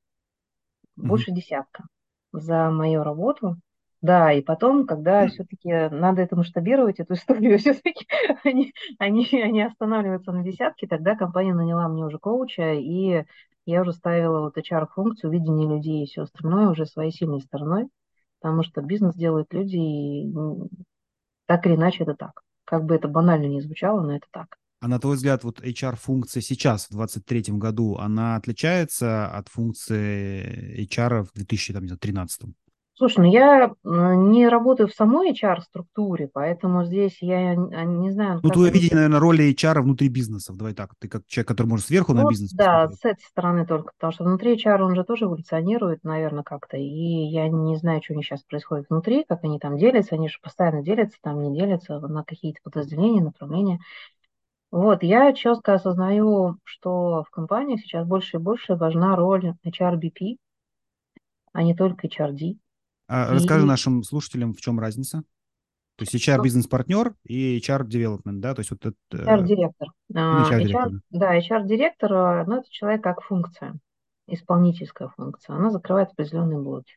больше mm-hmm. десятка за мою работу. Да, и потом, когда все-таки надо это масштабировать, эту историю, все-таки они, они, они останавливаются на десятке, тогда компания наняла мне уже коуча, и я уже ставила вот HR-функцию, видение людей и все остальное уже своей сильной стороной потому что бизнес делают люди, и так или иначе это так. Как бы это банально не звучало, но это так. А на твой взгляд, вот HR-функция сейчас, в 2023 году, она отличается от функции HR в 2013? Слушай, ну я не работаю в самой HR-структуре, поэтому здесь я не знаю... Ну, твое видение, наверное, роли HR внутри бизнесов. Давай так, ты как человек, который может сверху ну, на бизнес Да, посмотреть. с этой стороны только, потому что внутри HR он же тоже эволюционирует, наверное, как-то, и я не знаю, что у них сейчас происходит внутри, как они там делятся, они же постоянно делятся, там не делятся на какие-то подразделения, направления. Вот, я четко осознаю, что в компании сейчас больше и больше важна роль HRBP, а не только HRD. А расскажи нашим слушателям, в чем разница? То есть HR бизнес-партнер и HR development, да? То есть вот это... HR-директор. HR, HR, да, HR-директор, а, ну, это человек как функция, исполнительская функция. Она закрывает определенные блоки.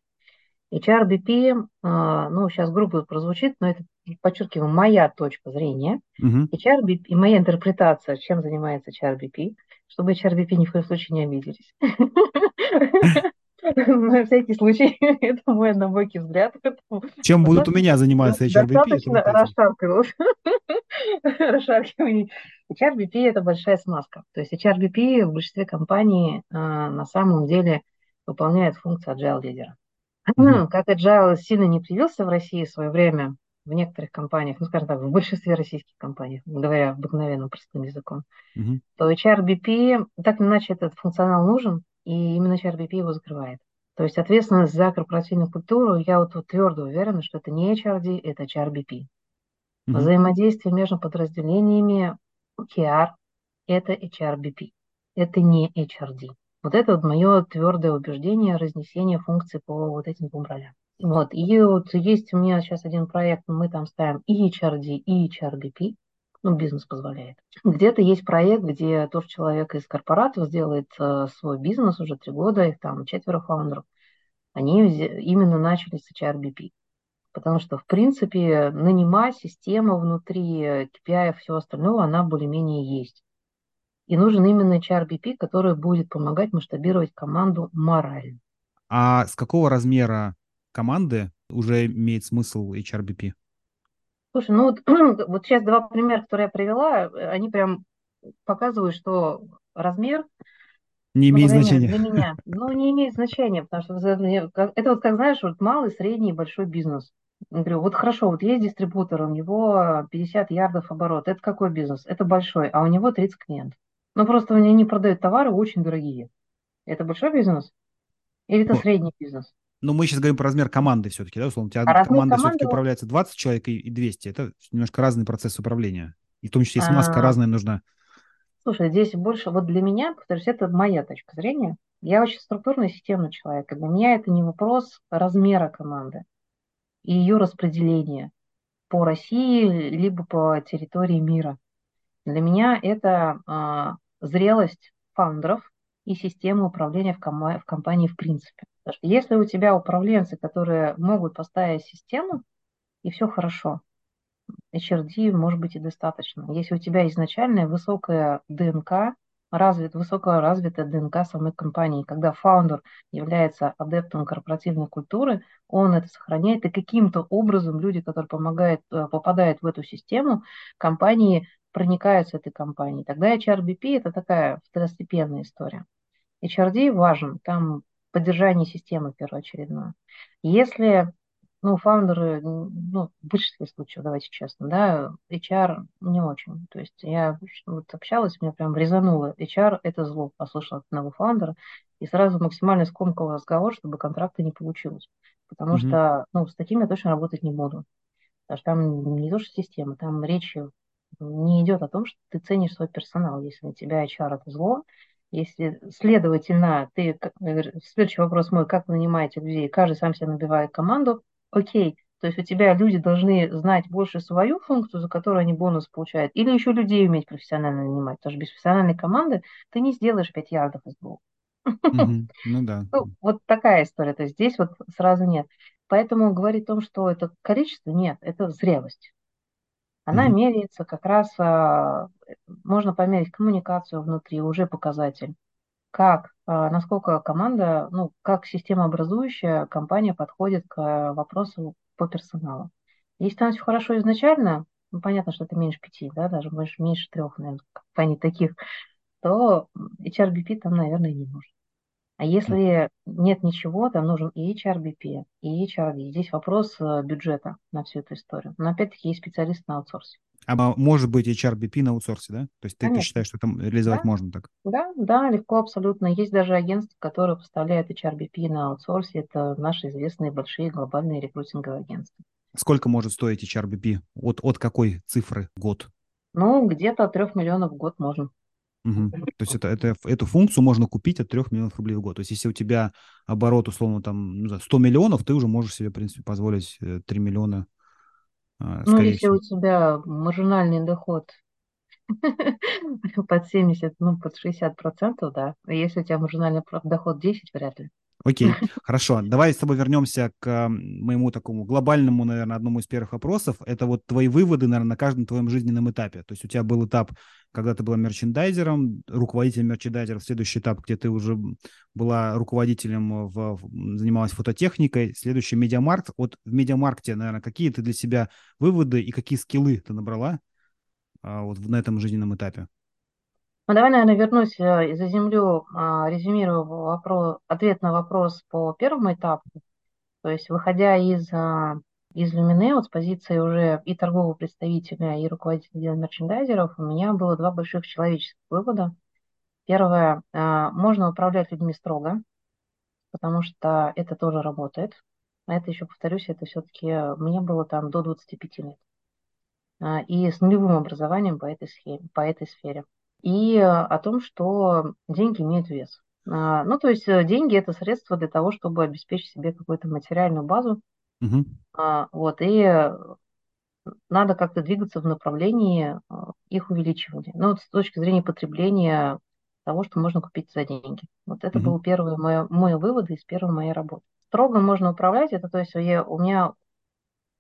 HRBP, а, ну, сейчас грубо прозвучит, но это, подчеркиваю, моя точка зрения. Uh-huh. HRBP, и моя интерпретация, чем занимается HRBP, чтобы HRBP ни в коем случае не обиделись. На всякий случай, это мой однобокий взгляд. Чем будут у меня заниматься HRBP? Достаточно расшаркивалось. Расшаркивание. HRBP – это большая смазка. То есть HRBP в большинстве компаний а, на самом деле выполняет функцию agile лидера. Mm-hmm. Как agile сильно не привился в России в свое время, в некоторых компаниях, ну, скажем так, в большинстве российских компаний, говоря обыкновенным простым языком, mm-hmm. то HRBP, так или иначе, этот функционал нужен, и именно HRBP его закрывает. То есть ответственность за корпоративную культуру, я вот, вот твердо уверена, что это не HRD, это HRBP. Mm-hmm. Взаимодействие между подразделениями OKR – это HRBP, это не HRD. Вот это вот мое твердое убеждение разнесения функций по вот этим двум ролям. Вот, и вот есть у меня сейчас один проект, мы там ставим и HRD, и HRBP, ну, бизнес позволяет. Где-то есть проект, где тоже человек из корпоратов сделает э, свой бизнес уже три года, их там четверо фаундеров. Они именно начали с HRBP. Потому что, в принципе, нанимать система внутри KPI и всего остального, она более-менее есть. И нужен именно HRBP, который будет помогать масштабировать команду морально. А с какого размера команды уже имеет смысл HRBP? Слушай, ну вот, вот сейчас два примера, которые я привела, они прям показывают, что размер не имеет значения. Для меня, ну, не имеет значения, потому что это вот, как знаешь, вот малый, средний, большой бизнес. Я говорю, вот хорошо, вот есть дистрибутор, у него 50 ярдов оборот. Это какой бизнес? Это большой, а у него 30 клиентов. Ну, просто они продают товары очень дорогие. Это большой бизнес? Или это средний бизнес? Но мы сейчас говорим про размер команды все-таки, да, условно. У тебя а команда все-таки управляется 20 человек и 200. Это немножко разный процесс управления. И в том числе и смазка а... разная нужна. Слушай, здесь больше, вот для меня, повторюсь, это моя точка зрения. Я очень структурный системный человек. Для меня это не вопрос размера команды и ее распределения по России, либо по территории мира. Для меня это а, зрелость фаундеров и система управления в, ком- в компании в принципе. Если у тебя управленцы, которые могут поставить систему, и все хорошо, HRD может быть и достаточно. Если у тебя изначальная высокая ДНК, развит, высокоразвитая ДНК самой компании, когда фаундер является адептом корпоративной культуры, он это сохраняет, и каким-то образом люди, которые помогают, э, попадают в эту систему, компании проникаются этой компанией. Тогда HRBP – это такая второстепенная история. HRD важен, там поддержание системы первоочередное. Если ну, фаундеры, ну, в большинстве случаев, давайте честно, да, HR не очень. То есть я вот общалась, меня прям резануло. HR – это зло, послушала от одного фаундера, и сразу максимально скомкал разговор, чтобы контракта не получилось. Потому mm-hmm. что, ну, с такими я точно работать не буду. Потому что там не то, что система, там речь не идет о том, что ты ценишь свой персонал. Если у тебя HR – это зло, если, следовательно, ты, следующий вопрос мой, как вы нанимаете людей, каждый сам себе набивает команду, окей, то есть у тебя люди должны знать больше свою функцию, за которую они бонус получают, или еще людей уметь профессионально нанимать, потому что без профессиональной команды ты не сделаешь 5 ярдов из двух. Ну да. Ну, вот такая история, то есть здесь вот сразу нет. Поэтому говорить о том, что это количество, нет, это зрелость. Она mm-hmm. меряется как раз, а, можно померить коммуникацию внутри, уже показатель. Как, а, насколько команда, ну, как системообразующая компания подходит к вопросу по персоналу. Если там все хорошо изначально, ну, понятно, что это меньше пяти, да, даже больше, меньше трех, наверное, в компании таких, то HRBP там, наверное, не нужен. А если нет ничего, там нужен и HRBP, и HRD. Здесь вопрос э, бюджета на всю эту историю. Но опять-таки есть специалист на аутсорсе. А может быть HRBP на аутсорсе, да? То есть ты, ты считаешь, что там реализовать да? можно так? Да, да, легко абсолютно. Есть даже агентства, которые поставляют HRBP на аутсорсе. Это наши известные большие глобальные рекрутинговые агентства. Сколько может стоить HRBP? От, от какой цифры в год? Ну, где-то от 3 миллионов в год можно. Угу. То есть это, это, эту функцию можно купить от 3 миллионов рублей в год. То есть если у тебя оборот, условно, там 100 миллионов, ты уже можешь себе, в принципе, позволить 3 э, миллиона. А, ну, если всего. у тебя маржинальный доход под 70, ну, под 60 процентов, да. А если у тебя маржинальный доход 10, вряд ли. Окей, хорошо. Давай с тобой вернемся к моему такому глобальному, наверное, одному из первых вопросов. Это вот твои выводы, наверное, на каждом твоем жизненном этапе. То есть у тебя был этап, когда ты была мерчендайзером, руководителем мерчендайзеров, следующий этап, где ты уже была руководителем, в, занималась фототехникой, следующий медиамаркт. Вот в медиамаркте, наверное, какие ты для себя выводы и какие скиллы ты набрала а, вот на этом жизненном этапе? Ну, давай, наверное, вернусь э, и заземлю, а, резюмирую вопрос, ответ на вопрос по первому этапу. То есть, выходя из, а, из Люминео с позиции уже и торгового представителя, и руководителя мерчендайзеров, у меня было два больших человеческих вывода. Первое, а, можно управлять людьми строго, потому что это тоже работает. А это еще, повторюсь, это все-таки мне было там до 25 лет. И с нулевым образованием по этой, схеме, по этой сфере и э, о том, что деньги имеют вес. А, ну, то есть э, деньги – это средство для того, чтобы обеспечить себе какую-то материальную базу. Угу. Вот, и э, надо как-то двигаться в направлении их увеличивания. Ну, вот с точки зрения потребления того, что можно купить за деньги. Вот это угу. был первый мой, мой вывод из первой моей работы. Строго можно управлять, это то есть я, у меня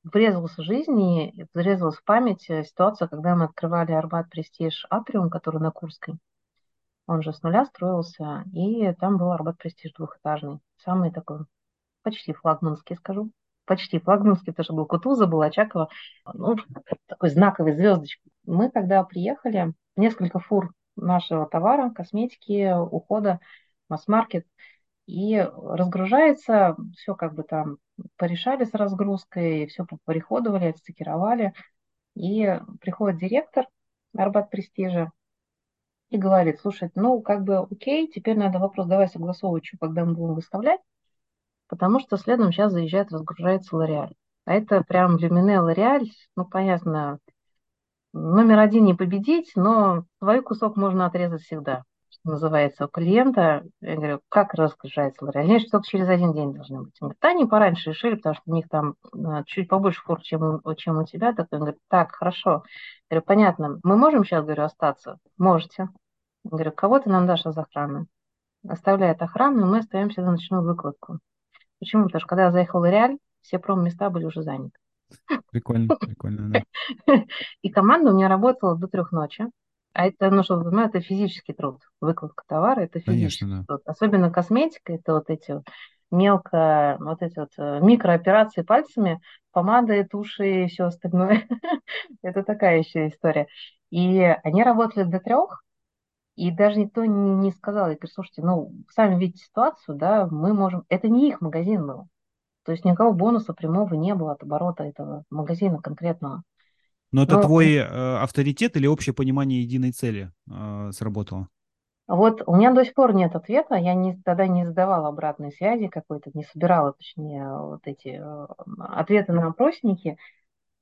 врезалась в жизнь и врезалась в память э, ситуация, когда мы открывали Арбат Престиж Атриум, который на Курской. Он же с нуля строился, и там был Арбат Престиж двухэтажный. Самый такой, почти флагманский, скажу. Почти флагманский, потому что был Кутуза, был Очакова. Ну, такой знаковый звездочка. Мы когда приехали, несколько фур нашего товара, косметики, ухода, масс-маркет, и разгружается, все как бы там порешали с разгрузкой, все поприходовали, отстыкировали. И приходит директор Арбат Престижа и говорит, слушай, ну, как бы окей, теперь надо вопрос, давай согласовывать, что, когда мы будем выставлять, потому что следом сейчас заезжает, разгружается Лореаль. А это прям меня Лореаль, ну, понятно, номер один не победить, но свой кусок можно отрезать всегда что называется, у клиента. Я говорю, как разгружается Лореаль? Они что только через один день должны быть. Он говорит, да, они пораньше решили, потому что у них там э, чуть побольше фур, чем, чем у тебя. Так он говорит, так, хорошо. Я говорю, понятно, мы можем сейчас, говорю, остаться? Можете. Я говорю, кого ты нам дашь из охраны? Оставляет охрану, мы остаемся за ночную выкладку. Почему? Потому что когда я заехал в Реаль, все пром-места были уже заняты. Прикольно, прикольно, да. И команда у меня работала до трех ночи. А это, ну, чтобы ну, это физический труд. Выкладка товара – это физический Конечно, да. труд. Особенно косметика – это вот эти вот мелко, вот эти вот э, микрооперации пальцами, помады, туши и все остальное. это такая еще история. И они работали до трех, и даже никто не, не сказал, я говорю, слушайте, ну, сами видите ситуацию, да, мы можем, это не их магазин был. То есть никакого бонуса прямого не было от оборота этого магазина конкретного. Но это Но... твой э, авторитет или общее понимание единой цели э, сработало? Вот у меня до сих пор нет ответа. Я не, тогда не задавала обратной связи какой-то, не собирала, точнее, вот эти э, ответы на опросники.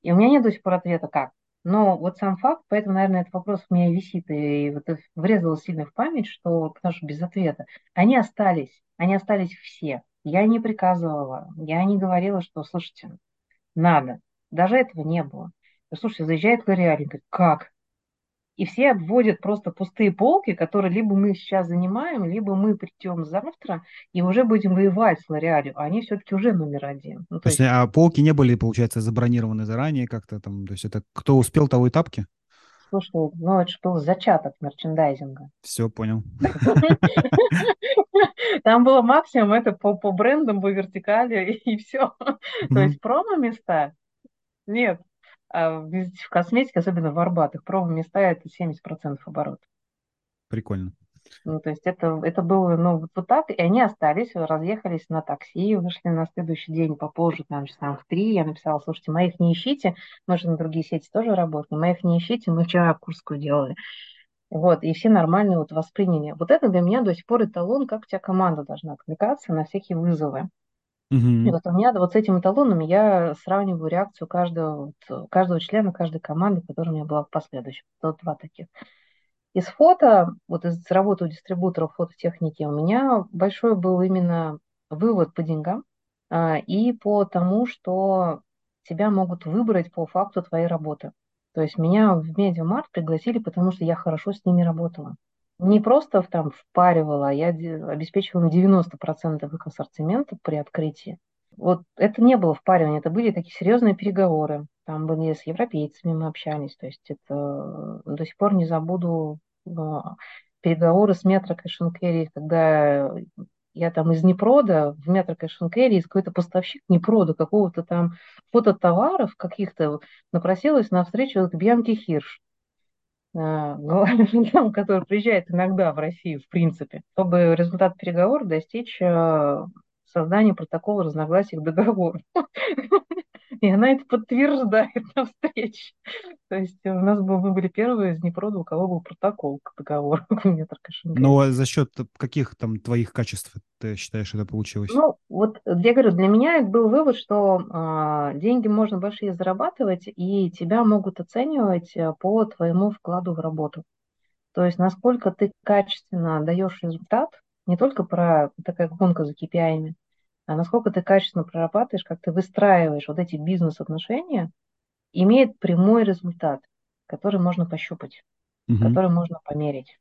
И у меня нет до сих пор ответа, как. Но вот сам факт, поэтому, наверное, этот вопрос у меня висит и вот врезалось сильно в память, что, потому что без ответа. Они остались, они остались все. Я не приказывала, я не говорила, что, слушайте, надо. Даже этого не было. Слушай, заезжает Лореаль, говорит, как? И все обводят просто пустые полки, которые либо мы сейчас занимаем, либо мы придем завтра и уже будем воевать с Лореалью. А они все-таки уже номер один. Ну, то, то есть, есть, а полки не были, получается, забронированы заранее как-то там? То есть это кто успел, того и тапки? Слушай, ну это же был зачаток мерчендайзинга. Все, понял. Там было максимум это по, по брендам, по вертикали и все. То есть промо-места нет. А в, косметике, особенно в арбатых промо-места, это 70% оборотов. Прикольно. Ну, то есть это, это было, ну, вот, вот так, и они остались, разъехались на такси, вышли на следующий день попозже, там, часам в три, я написала, слушайте, моих не ищите, мы же на другие сети тоже работаем, моих не ищите, мы вчера Курскую делали. Вот, и все нормально вот восприняли. Вот это для меня до сих пор эталон, как у тебя команда должна откликаться на всякие вызовы. И вот у меня вот с этим эталоном я сравниваю реакцию каждого, вот, каждого члена каждой команды, которая у меня была в последующем. Вот два таких. Из фото, вот из работы у дистрибуторов фототехники, у меня большой был именно вывод по деньгам а, и по тому, что тебя могут выбрать по факту твоей работы. То есть меня в Media Markt пригласили, потому что я хорошо с ними работала. Не просто там впаривала, а я обеспечивала 90% их ассортимента при открытии. Вот это не было впаривание, это были такие серьезные переговоры. Там были с европейцами мы общались, то есть это до сих пор не забуду переговоры с Metro Cash and, когда я там из Непрода в Metro Cash and из какой-то поставщик Непрода какого-то там фототоваров каких-то напросилась на встречу к Бьянке Хирш, а, который приезжает иногда в Россию, в принципе, чтобы результат переговоров достичь а, создания протокола разногласий к договору. И она это подтверждает на встрече. То есть у нас был, мы были первые из Днепрода, у кого был протокол к договору Ну, а за счет каких там твоих качеств ты считаешь, это получилось? Ну, вот я говорю, для меня был вывод, что э, деньги можно большие зарабатывать, и тебя могут оценивать э, по твоему вкладу в работу. То есть насколько ты качественно даешь результат, не только про такая гонка за KPI, а насколько ты качественно прорабатываешь, как ты выстраиваешь вот эти бизнес-отношения, имеет прямой результат, который можно пощупать, угу. который можно померить.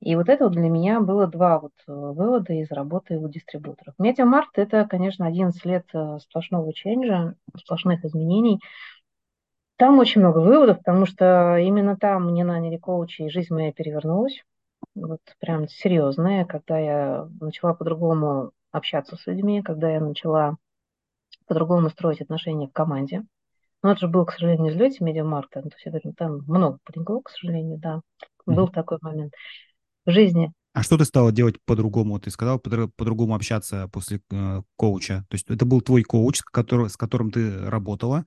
И вот это вот для меня было два вот э, вывода из работы у дистрибуторов. Media Markt – это, конечно, 11 лет э, сплошного change а, сплошных изменений. Там очень много выводов, потому что именно там мне наняли коуча, и жизнь моя перевернулась. Вот прям серьезная, когда я начала по-другому общаться с людьми, когда я начала по-другому строить отношения в команде. Но это же был, к сожалению, взлете медиамаркта. То есть это, там много полегло, к сожалению, да. Был mm-hmm. такой момент в жизни. А что ты стала делать по-другому? Ты сказал по-другому общаться после э, коуча. То есть это был твой коуч, который, с которым ты работала,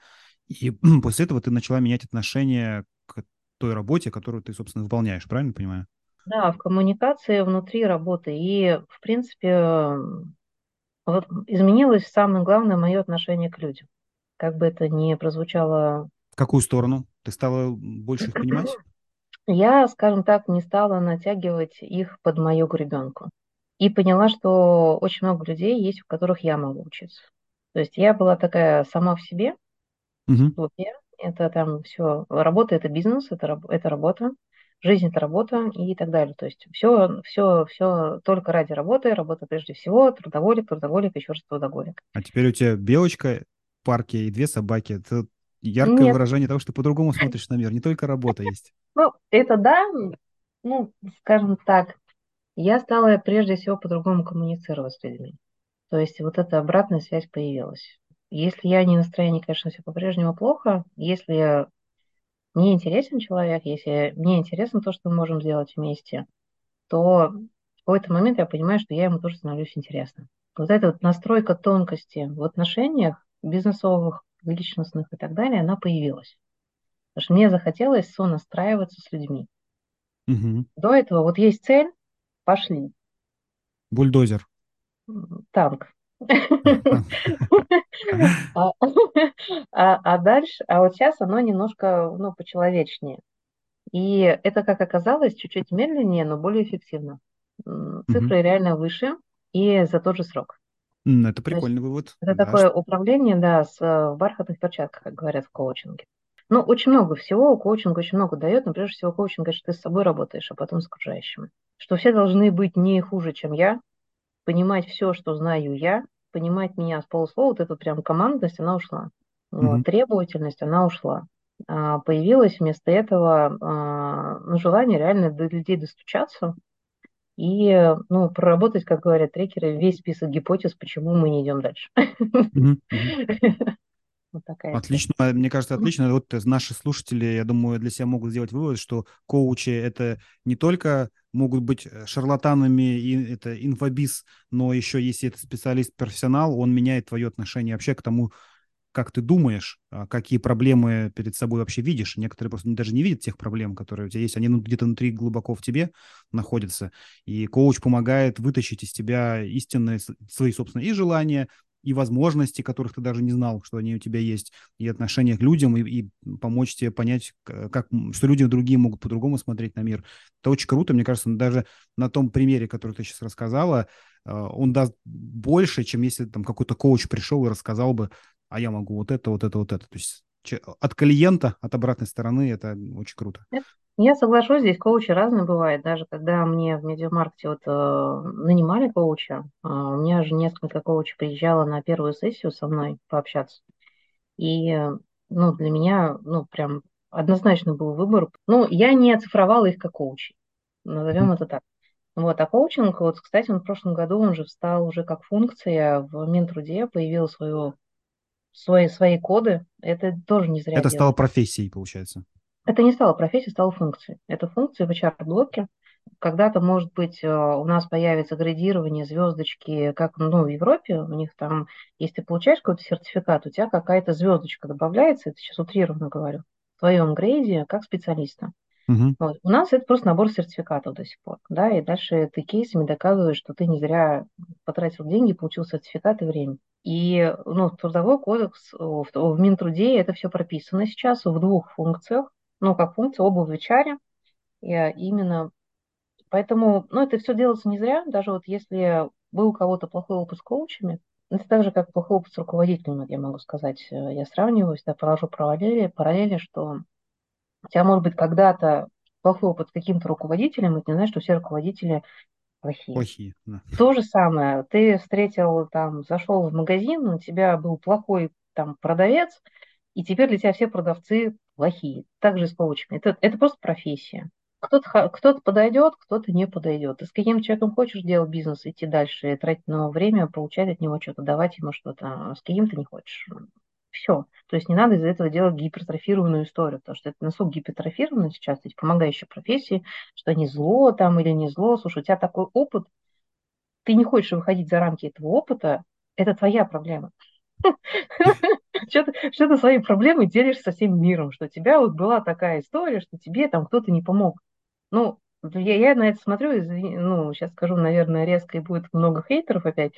и после этого ты начала менять отношение к той работе, которую ты, собственно, выполняешь, правильно понимаю? Да, в коммуникации внутри работы. И, в принципе, изменилось самое главное мое отношение к людям. Как бы это ни прозвучало... В какую сторону? Ты стала больше их понимать? Я, скажем так, не стала натягивать их под мою гребенку. И поняла, что очень много людей есть, в которых я могу учиться. То есть я была такая сама в себе. Угу. Это там все, работа это бизнес, это, это работа жизнь это работа и так далее. То есть все, все, все только ради работы, работа прежде всего, трудоголик, трудоголик, еще раз трудоголик. А теперь у тебя белочка в парке и две собаки. Это яркое Нет. выражение того, что по-другому смотришь на мир. Не только работа есть. Ну, это да, ну, скажем так, я стала прежде всего по-другому коммуницировать с людьми. То есть вот эта обратная связь появилась. Если я не настроение, конечно, все по-прежнему плохо. Если мне интересен человек, если мне интересно то, что мы можем сделать вместе, то в какой-то момент я понимаю, что я ему тоже становлюсь интересным. Вот эта вот настройка тонкости в отношениях бизнесовых, личностных и так далее, она появилась. Потому что мне захотелось сонастраиваться с людьми. Угу. До этого вот есть цель, пошли. Бульдозер. Танк. А, а, дальше, а вот сейчас оно немножко, ну, почеловечнее. И это, как оказалось, чуть-чуть медленнее, но более эффективно. Цифры реально выше и за тот же срок. Это прикольный вывод. Это такое управление, да, с э, бархатных перчатках, как говорят в коучинге. Ну, очень много всего, коучинг очень много дает, но прежде всего коучинг, что ты с собой работаешь, а потом с окружающими. Что все должны быть не хуже, чем я, понимать все, что знаю я, понимать меня с полуслова, вот эта прям командность, она ушла. Вот, mm-hmm. Требовательность, она ушла. А, появилось вместо этого а, ну, желание реально до людей достучаться и ну, проработать, как говорят трекеры, весь список гипотез, почему мы не идем дальше. Mm-hmm. Вот такая Отлично, история. мне кажется, отлично. Вот наши слушатели, я думаю, для себя могут сделать вывод, что коучи это не только могут быть э, шарлатанами и это инфобиз, но еще если это специалист-профессионал, он меняет твое отношение вообще к тому, как ты думаешь, а какие проблемы перед собой вообще видишь. Некоторые просто даже не видят тех проблем, которые у тебя есть. Они где-то внутри глубоко в тебе находятся. И коуч помогает вытащить из тебя истинные свои собственные и желания, и возможности, которых ты даже не знал, что они у тебя есть, и отношения к людям, и, и помочь тебе понять, как, что люди другие могут по-другому смотреть на мир. Это очень круто, мне кажется, даже на том примере, который ты сейчас рассказала, э, он даст больше, чем если там какой-то коуч пришел и рассказал бы, а я могу вот это, вот это, вот это. То есть от клиента, от обратной стороны это очень круто. Я соглашусь, здесь коучи разные бывают. Даже когда мне в медиамаркете вот, э, нанимали коуча, э, у меня же несколько коучей приезжало на первую сессию со мной пообщаться. И ну, для меня ну, прям однозначно был выбор. Ну, я не оцифровала их как коучи, назовем mm-hmm. это так. Вот, а коучинг, вот, кстати, он в прошлом году, он же встал уже как функция в Минтруде, появил свою, свои, свои коды. Это тоже не зря. Это делать. стало профессией, получается. Это не стало профессией, стало функцией. Это функция в HR-блоке. Когда-то, может быть, э, у нас появится градирование, звездочки, как ну, в Европе, у них там, если ты получаешь какой-то сертификат, у тебя какая-то звездочка добавляется, это сейчас утрированно говорю, в твоем грейде как специалиста. Угу. Вот. У нас это просто набор сертификатов до сих пор, да, и дальше ты кейсами доказываешь, что ты не зря потратил деньги, получил сертификат и время. И ну, трудовой кодекс в, в Минтруде это все прописано сейчас в двух функциях ну, как функция обувь в HR. И именно поэтому, ну, это все делается не зря, даже вот если был у кого-то плохой опыт с коучами, это так же, как плохой опыт с руководителем, я могу сказать. Я сравниваю, всегда провожу параллели, параллели, что у тебя может быть когда-то плохой опыт с каким-то руководителем, это не значит, что все руководители плохие. Плохие, да. То же самое. Ты встретил, там, зашел в магазин, у тебя был плохой там продавец, и теперь для тебя все продавцы плохие. Также с коучами. Это, это просто профессия. Кто-то кто подойдет, кто-то не подойдет. Ты с каким человеком хочешь делать бизнес, идти дальше, тратить на него время, получать от него что-то, давать ему что-то, а с каким-то не хочешь. Все. То есть не надо из-за этого делать гипертрофированную историю, потому что это настолько гипертрофировано сейчас, эти помогающие профессии, что не зло там или не зло. Слушай, у тебя такой опыт, ты не хочешь выходить за рамки этого опыта, это твоя проблема. что ты, свои проблемы делишь со всем миром, что у тебя вот была такая история, что тебе там кто-то не помог. Ну, я, я на это смотрю, ну, сейчас скажу, наверное, резко и будет много хейтеров опять,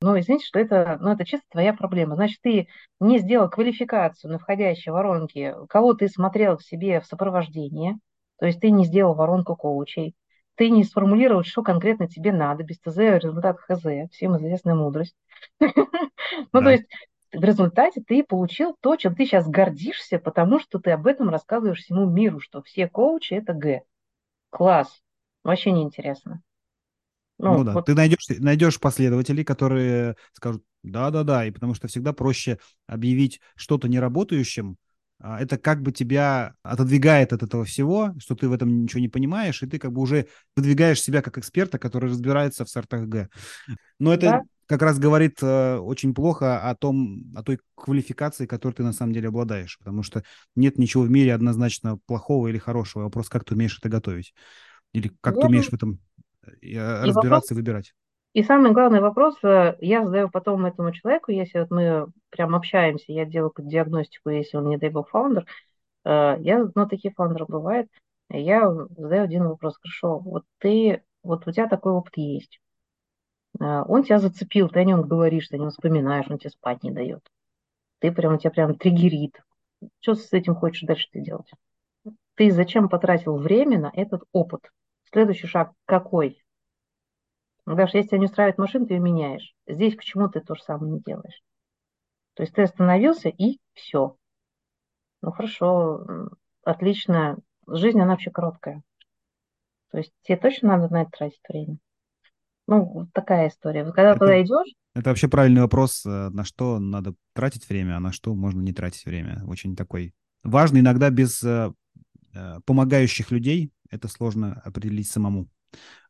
но извините, что это, ну, это чисто твоя проблема. Значит, ты не сделал квалификацию на входящей воронке, кого ты смотрел в себе в сопровождении, то есть ты не сделал воронку коучей, ты не сформулировал, что конкретно тебе надо, без ТЗ результат ХЗ, всем известная мудрость. Ну, то есть в результате ты получил то, чем ты сейчас гордишься, потому что ты об этом рассказываешь всему миру, что все коучи – это Г. Класс. Вообще неинтересно. Ну, ну да, вот... ты найдешь, найдешь последователей, которые скажут да-да-да, и потому что всегда проще объявить что-то неработающим, это как бы тебя отодвигает от этого всего, что ты в этом ничего не понимаешь, и ты как бы уже выдвигаешь себя как эксперта, который разбирается в сортах Г. Но это да? как раз говорит э, очень плохо о том, о той квалификации, которой ты на самом деле обладаешь, потому что нет ничего в мире однозначно плохого или хорошего. Вопрос, как ты умеешь это готовить, или как Верно. ты умеешь в этом э, разбираться и, вопрос, и выбирать. И самый главный вопрос э, я задаю потом этому человеку, если вот мы прям общаемся, я делаю диагностику, если он, не дай бог, фаундер, э, я, ну, такие фаундеры бывают, я задаю один вопрос, хорошо, вот ты, вот у тебя такой опыт есть, э, он тебя зацепил, ты о нем говоришь, ты о нем вспоминаешь, он тебе спать не дает, ты прям, у тебя прям триггерит, что с этим хочешь дальше ты делать? Ты зачем потратил время на этот опыт? Следующий шаг какой? Ну, даже если тебя не устраивает машина, ты ее меняешь. Здесь почему ты то же самое не делаешь? То есть ты остановился и все. Ну хорошо, отлично. Жизнь, она вообще короткая. То есть тебе точно надо на это тратить время? Ну, такая история. Вот когда это, туда идешь... Это вообще правильный вопрос, э, на что надо тратить время, а на что можно не тратить время. Очень такой важный. Иногда без э, э, помогающих людей это сложно определить самому.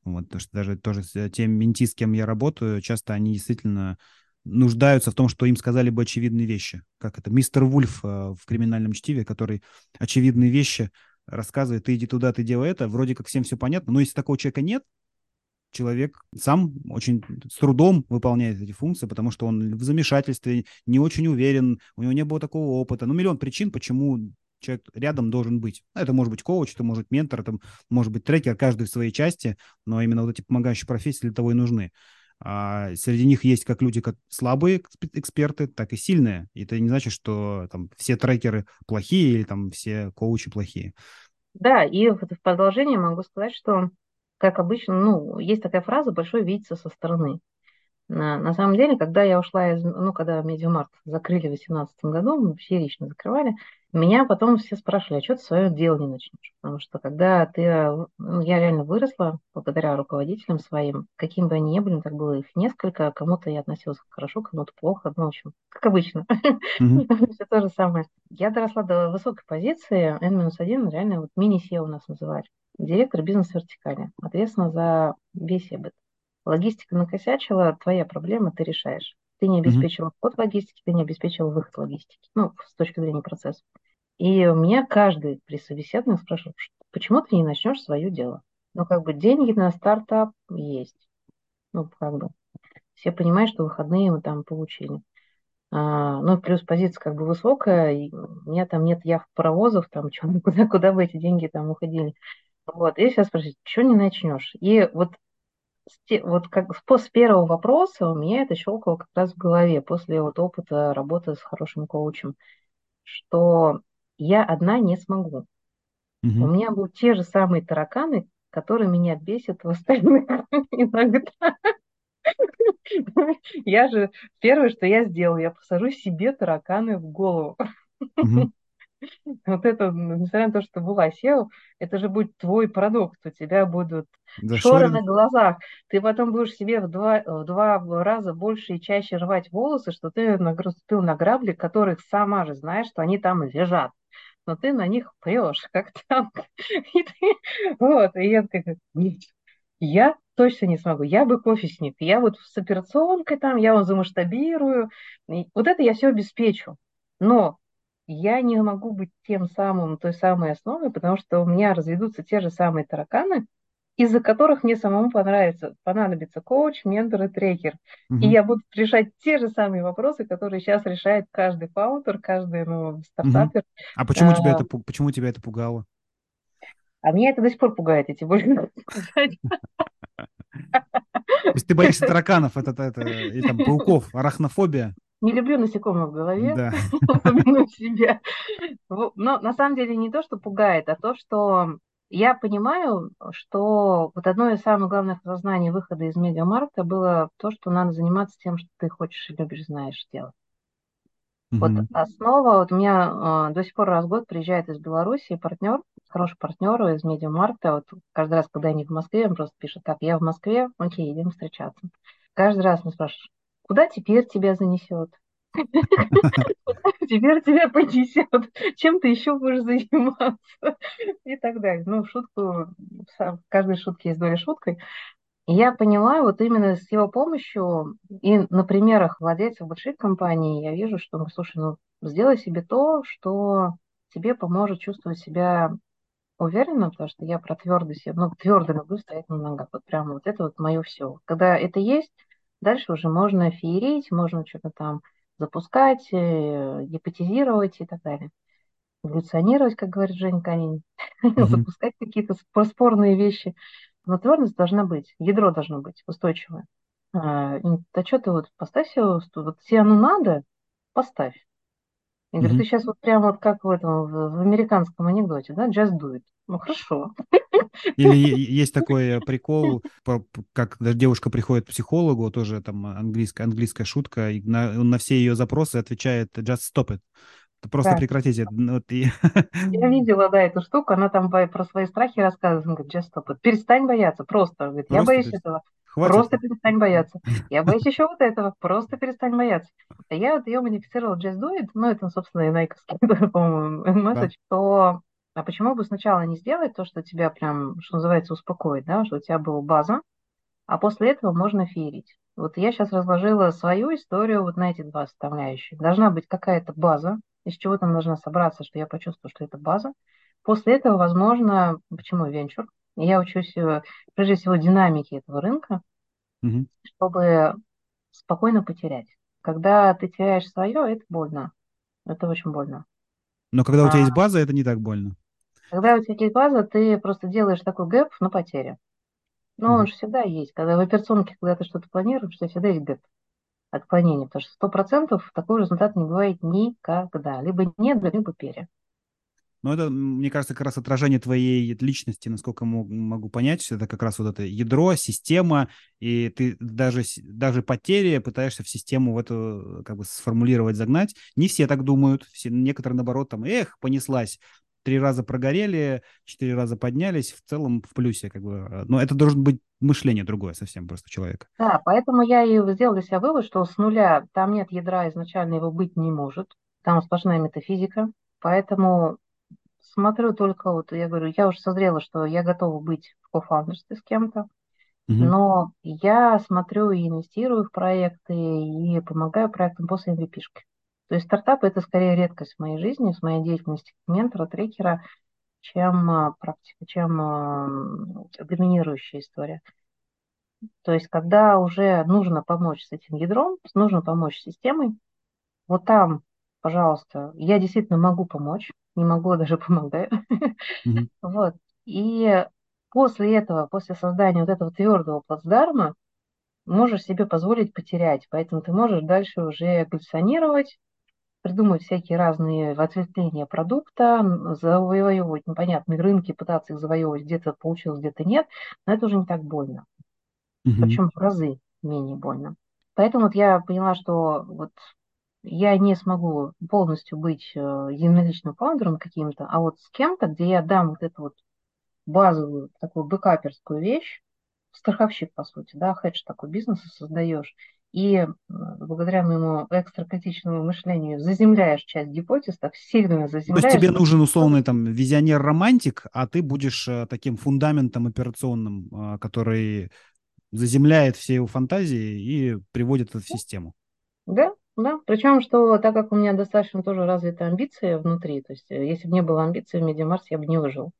Вот, потому что даже тоже те менти, с кем я работаю, часто они действительно нуждаются в том, что им сказали бы очевидные вещи. Как это? Мистер Вульф в криминальном чтиве, который очевидные вещи рассказывает, ты иди туда, ты делай это, вроде как всем все понятно, но если такого человека нет, человек сам очень с трудом выполняет эти функции, потому что он в замешательстве, не очень уверен, у него не было такого опыта. Ну, миллион причин, почему человек рядом должен быть. Это может быть коуч, это может быть ментор, это может быть трекер, каждый в своей части, но именно вот эти помогающие профессии для того и нужны. А среди них есть как люди, как слабые эксперты, так и сильные. И это не значит, что там все трекеры плохие или там все коучи плохие. Да, и в продолжение могу сказать, что как обычно, ну, есть такая фраза «большой видится со стороны». На, самом деле, когда я ушла из, ну, когда Media Markt закрыли в 2018 году, мы все лично закрывали, меня потом все спрашивали, а что ты свое дело не начнешь? Потому что когда ты, ну, я реально выросла благодаря руководителям своим, каким бы они ни были, так было их несколько, кому-то я относилась хорошо, кому-то плохо, ну, в общем, как обычно. Все то же самое. Я доросла до высокой позиции, N-1, реально вот мини-SEO у нас называли директор бизнес-вертикали, ответственно за весь EBIT. Логистика накосячила, твоя проблема, ты решаешь. Ты не обеспечил mm-hmm. вход логистики, ты не обеспечил выход логистики, ну, с точки зрения процесса. И у меня каждый при собеседовании спрашивал, почему ты не начнешь свое дело? Ну, как бы деньги на стартап есть. Ну, как бы. Все понимают, что выходные мы там получили. А, ну, плюс позиция как бы высокая, и у меня там нет яхт паровозов, там, чё, куда, куда бы эти деньги там уходили. Вот, и сейчас спросить, что не начнешь? И вот, вот как с первого вопроса у меня это щелкало как раз в голове после вот опыта работы с хорошим коучем, что я одна не смогу. Угу. У меня будут те же самые тараканы, которые меня бесят в остальных иногда. Я же первое, что я сделаю, я посажу себе тараканы в голову. Угу. Вот это, несмотря на то, что была SEO, это же будет твой продукт, у тебя будут да, шоры на глазах, ты потом будешь себе в два, в два раза больше и чаще рвать волосы, что ты наступил на грабли, которых сама же знаешь, что они там лежат но ты на них прешь, как танк. И ты, вот, и я такая, нет, я точно не смогу. Я бы офисник. Я вот с операционкой там, я вам замасштабирую. И вот это я все обеспечу. Но я не могу быть тем самым, той самой основой, потому что у меня разведутся те же самые тараканы, из-за которых мне самому понравится, понадобится коуч, ментор и трекер. Угу. И я буду решать те же самые вопросы, которые сейчас решает каждый фаундер, каждый ну, стартапер. Угу. А почему, а, тебя это, почему тебя это пугало? А меня это до сих пор пугает, тебе больше То есть ты боишься тараканов, это, это, или там пауков, арахнофобия? Не люблю насекомых в голове, да. упомяну себя. Но на самом деле не то, что пугает, а то, что я понимаю, что вот одно из самых главных осознаний выхода из медиамаркта было то, что надо заниматься тем, что ты хочешь и любишь, знаешь делать. Mm-hmm. Вот основа, вот у меня э, до сих пор раз в год приезжает из Беларуси партнер, хороший партнер из медиамаркта. Вот каждый раз, когда они в Москве, он просто пишет, так, я в Москве, окей, идем встречаться. Каждый раз мы спрашиваем, куда теперь тебя занесет? Теперь тебя понесет. Чем ты еще будешь заниматься? И так далее. Ну, шутку, в каждой шутке есть доля шуткой. Я поняла, вот именно с его помощью и на примерах владельцев больших компаний я вижу, что, ну, слушай, ну, сделай себе то, что тебе поможет чувствовать себя уверенно, потому что я про твердость, ну, твердо люблю стоять на ногах. Вот прямо вот это вот мое все. Когда это есть, дальше уже можно феерить, можно что-то там запускать, э, гипотезировать и так далее. Эволюционировать, как говорит Женя Канин, mm-hmm. запускать какие-то спорные вещи. Но твердость должна быть, ядро должно быть устойчивое. А, что ты вот поставь себе, вот тебе оно надо, поставь. Я говорю, mm-hmm. ты сейчас вот прямо вот как в этом, в, в американском анекдоте, да, just do it. Ну, хорошо. Или есть такой прикол, как девушка приходит к психологу, тоже там английская, английская шутка, и на, он на все ее запросы отвечает just stop it. Просто да. прекратите. Вот и... Я видела, да, эту штуку, она там про свои страхи рассказывает, он говорит, just stop it. Перестань бояться, просто. Говорит, я боюсь перест... этого. Хватит. Просто перестань бояться. Я боюсь еще вот этого. Просто перестань бояться. А я вот ее модифицировала Just Do It, ну, это, собственно, и найковский, по-моему, месседж, то а почему бы сначала не сделать то, что тебя прям, что называется, успокоит, да, что у тебя была база, а после этого можно феерить. Вот я сейчас разложила свою историю вот на эти два составляющие. Должна быть какая-то база, из чего там должна собраться, что я почувствую, что это база. После этого, возможно, почему венчур? Я учусь, э, прежде всего, динамике этого рынка, угу. чтобы спокойно потерять. Когда ты теряешь свое, это больно. Это очень больно. Но когда у тебя а, есть база, это не так больно. Когда у тебя есть база, ты просто делаешь такой gap на потере. Ну, mm он же всегда есть. Когда в операционке, когда ты что-то планируешь, у тебя всегда есть gap отклонение, потому что сто процентов такой результат не бывает никогда. Либо нет, либо пере. Ну, это, мне кажется, как раз отражение твоей личности, насколько могу понять, это как раз вот это ядро, система, и ты даже, даже потери пытаешься в систему в эту как бы сформулировать, загнать. Не все так думают, все, некоторые, наоборот, там, эх, понеслась, три раза прогорели, четыре раза поднялись, в целом в плюсе, как бы. Но это должен быть мышление другое совсем просто человека. Да, поэтому я и сделала для себя вывод, что с нуля там нет ядра, изначально его быть не может, там сплошная метафизика, поэтому смотрю только вот, я говорю, я уже созрела, что я готова быть в кофаундерстве с кем-то, угу. но я смотрю и инвестирую в проекты, и помогаю проектам после MVP. То есть стартапы – это скорее редкость в моей жизни, в моей деятельности ментора, трекера, чем а, практика, чем а, доминирующая история. То есть когда уже нужно помочь с этим ядром, нужно помочь с системой, вот там, пожалуйста, я действительно могу помочь, не могу, а даже помогаю. Mm-hmm. Вот. И после этого, после создания вот этого твердого плацдарма, можешь себе позволить потерять. Поэтому ты можешь дальше уже эволюционировать, придумывать всякие разные ответвления продукта, завоевывать непонятные рынки, пытаться их завоевывать, где-то получилось, где-то нет, но это уже не так больно. Угу. Причем в разы менее больно. Поэтому вот я поняла, что вот я не смогу полностью быть э, единоличным фаундером каким-то, а вот с кем-то, где я дам вот эту вот базовую такую бэкаперскую вещь, страховщик, по сути, да, хедж такой бизнеса создаешь, и благодаря моему экстракритичному мышлению заземляешь часть гипотез, так сильно заземляешь. То есть тебе нужен условный там визионер-романтик, а ты будешь э, таким фундаментом операционным, э, который заземляет все его фантазии и приводит это в систему. Да, да. Причем, что так как у меня достаточно тоже развиты амбиции внутри, то есть э, если бы не было амбиций в Media Markt, я бы не выжил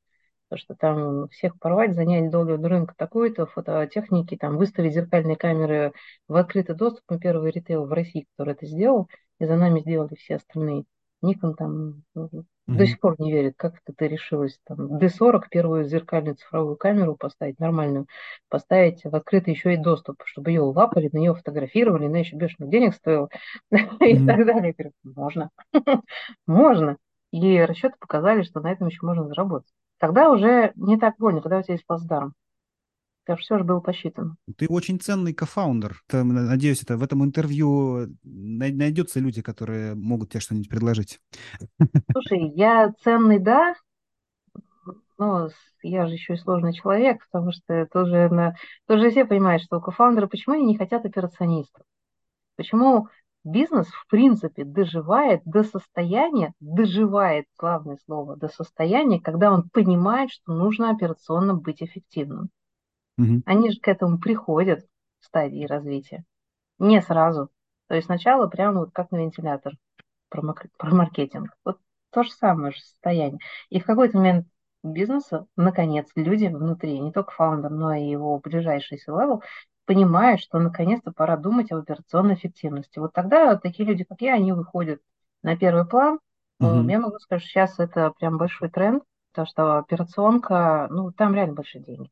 то что там всех порвать, занять долю рынка такой-то, фототехники, там выставить зеркальные камеры в открытый доступ. Мы первый ритейл в России, который это сделал, и за нами сделали все остальные. Nikon там mm-hmm. до сих пор не верит, как это ты решилась. Там, D40, первую зеркальную цифровую камеру поставить, нормальную, поставить в открытый еще и доступ, чтобы ее лапали, на нее фотографировали, она еще бешеных денег стоила и так далее. Можно, можно. И расчеты показали, что на этом еще можно заработать тогда уже не так больно, когда у тебя есть плацдарм. Так что все же было посчитано. Ты очень ценный кофаундер. Надеюсь, это в этом интервью найдется люди, которые могут тебе что-нибудь предложить. Слушай, я ценный, да, но я же еще и сложный человек, потому что тоже, тоже все понимают, что кофаундеры, почему они не хотят операционистов? Почему бизнес, в принципе, доживает до состояния, доживает, главное слово, до состояния, когда он понимает, что нужно операционно быть эффективным. Угу. Они же к этому приходят в стадии развития. Не сразу. То есть сначала прямо вот как на вентилятор про, про маркетинг. Вот то же самое же состояние. И в какой-то момент бизнеса, наконец, люди внутри, не только founder, но и его ближайший level, понимают, что наконец-то пора думать об операционной эффективности. Вот тогда такие люди, как я, они выходят на первый план. Угу. Я могу сказать, что сейчас это прям большой тренд, потому что операционка, ну, там реально большие деньги.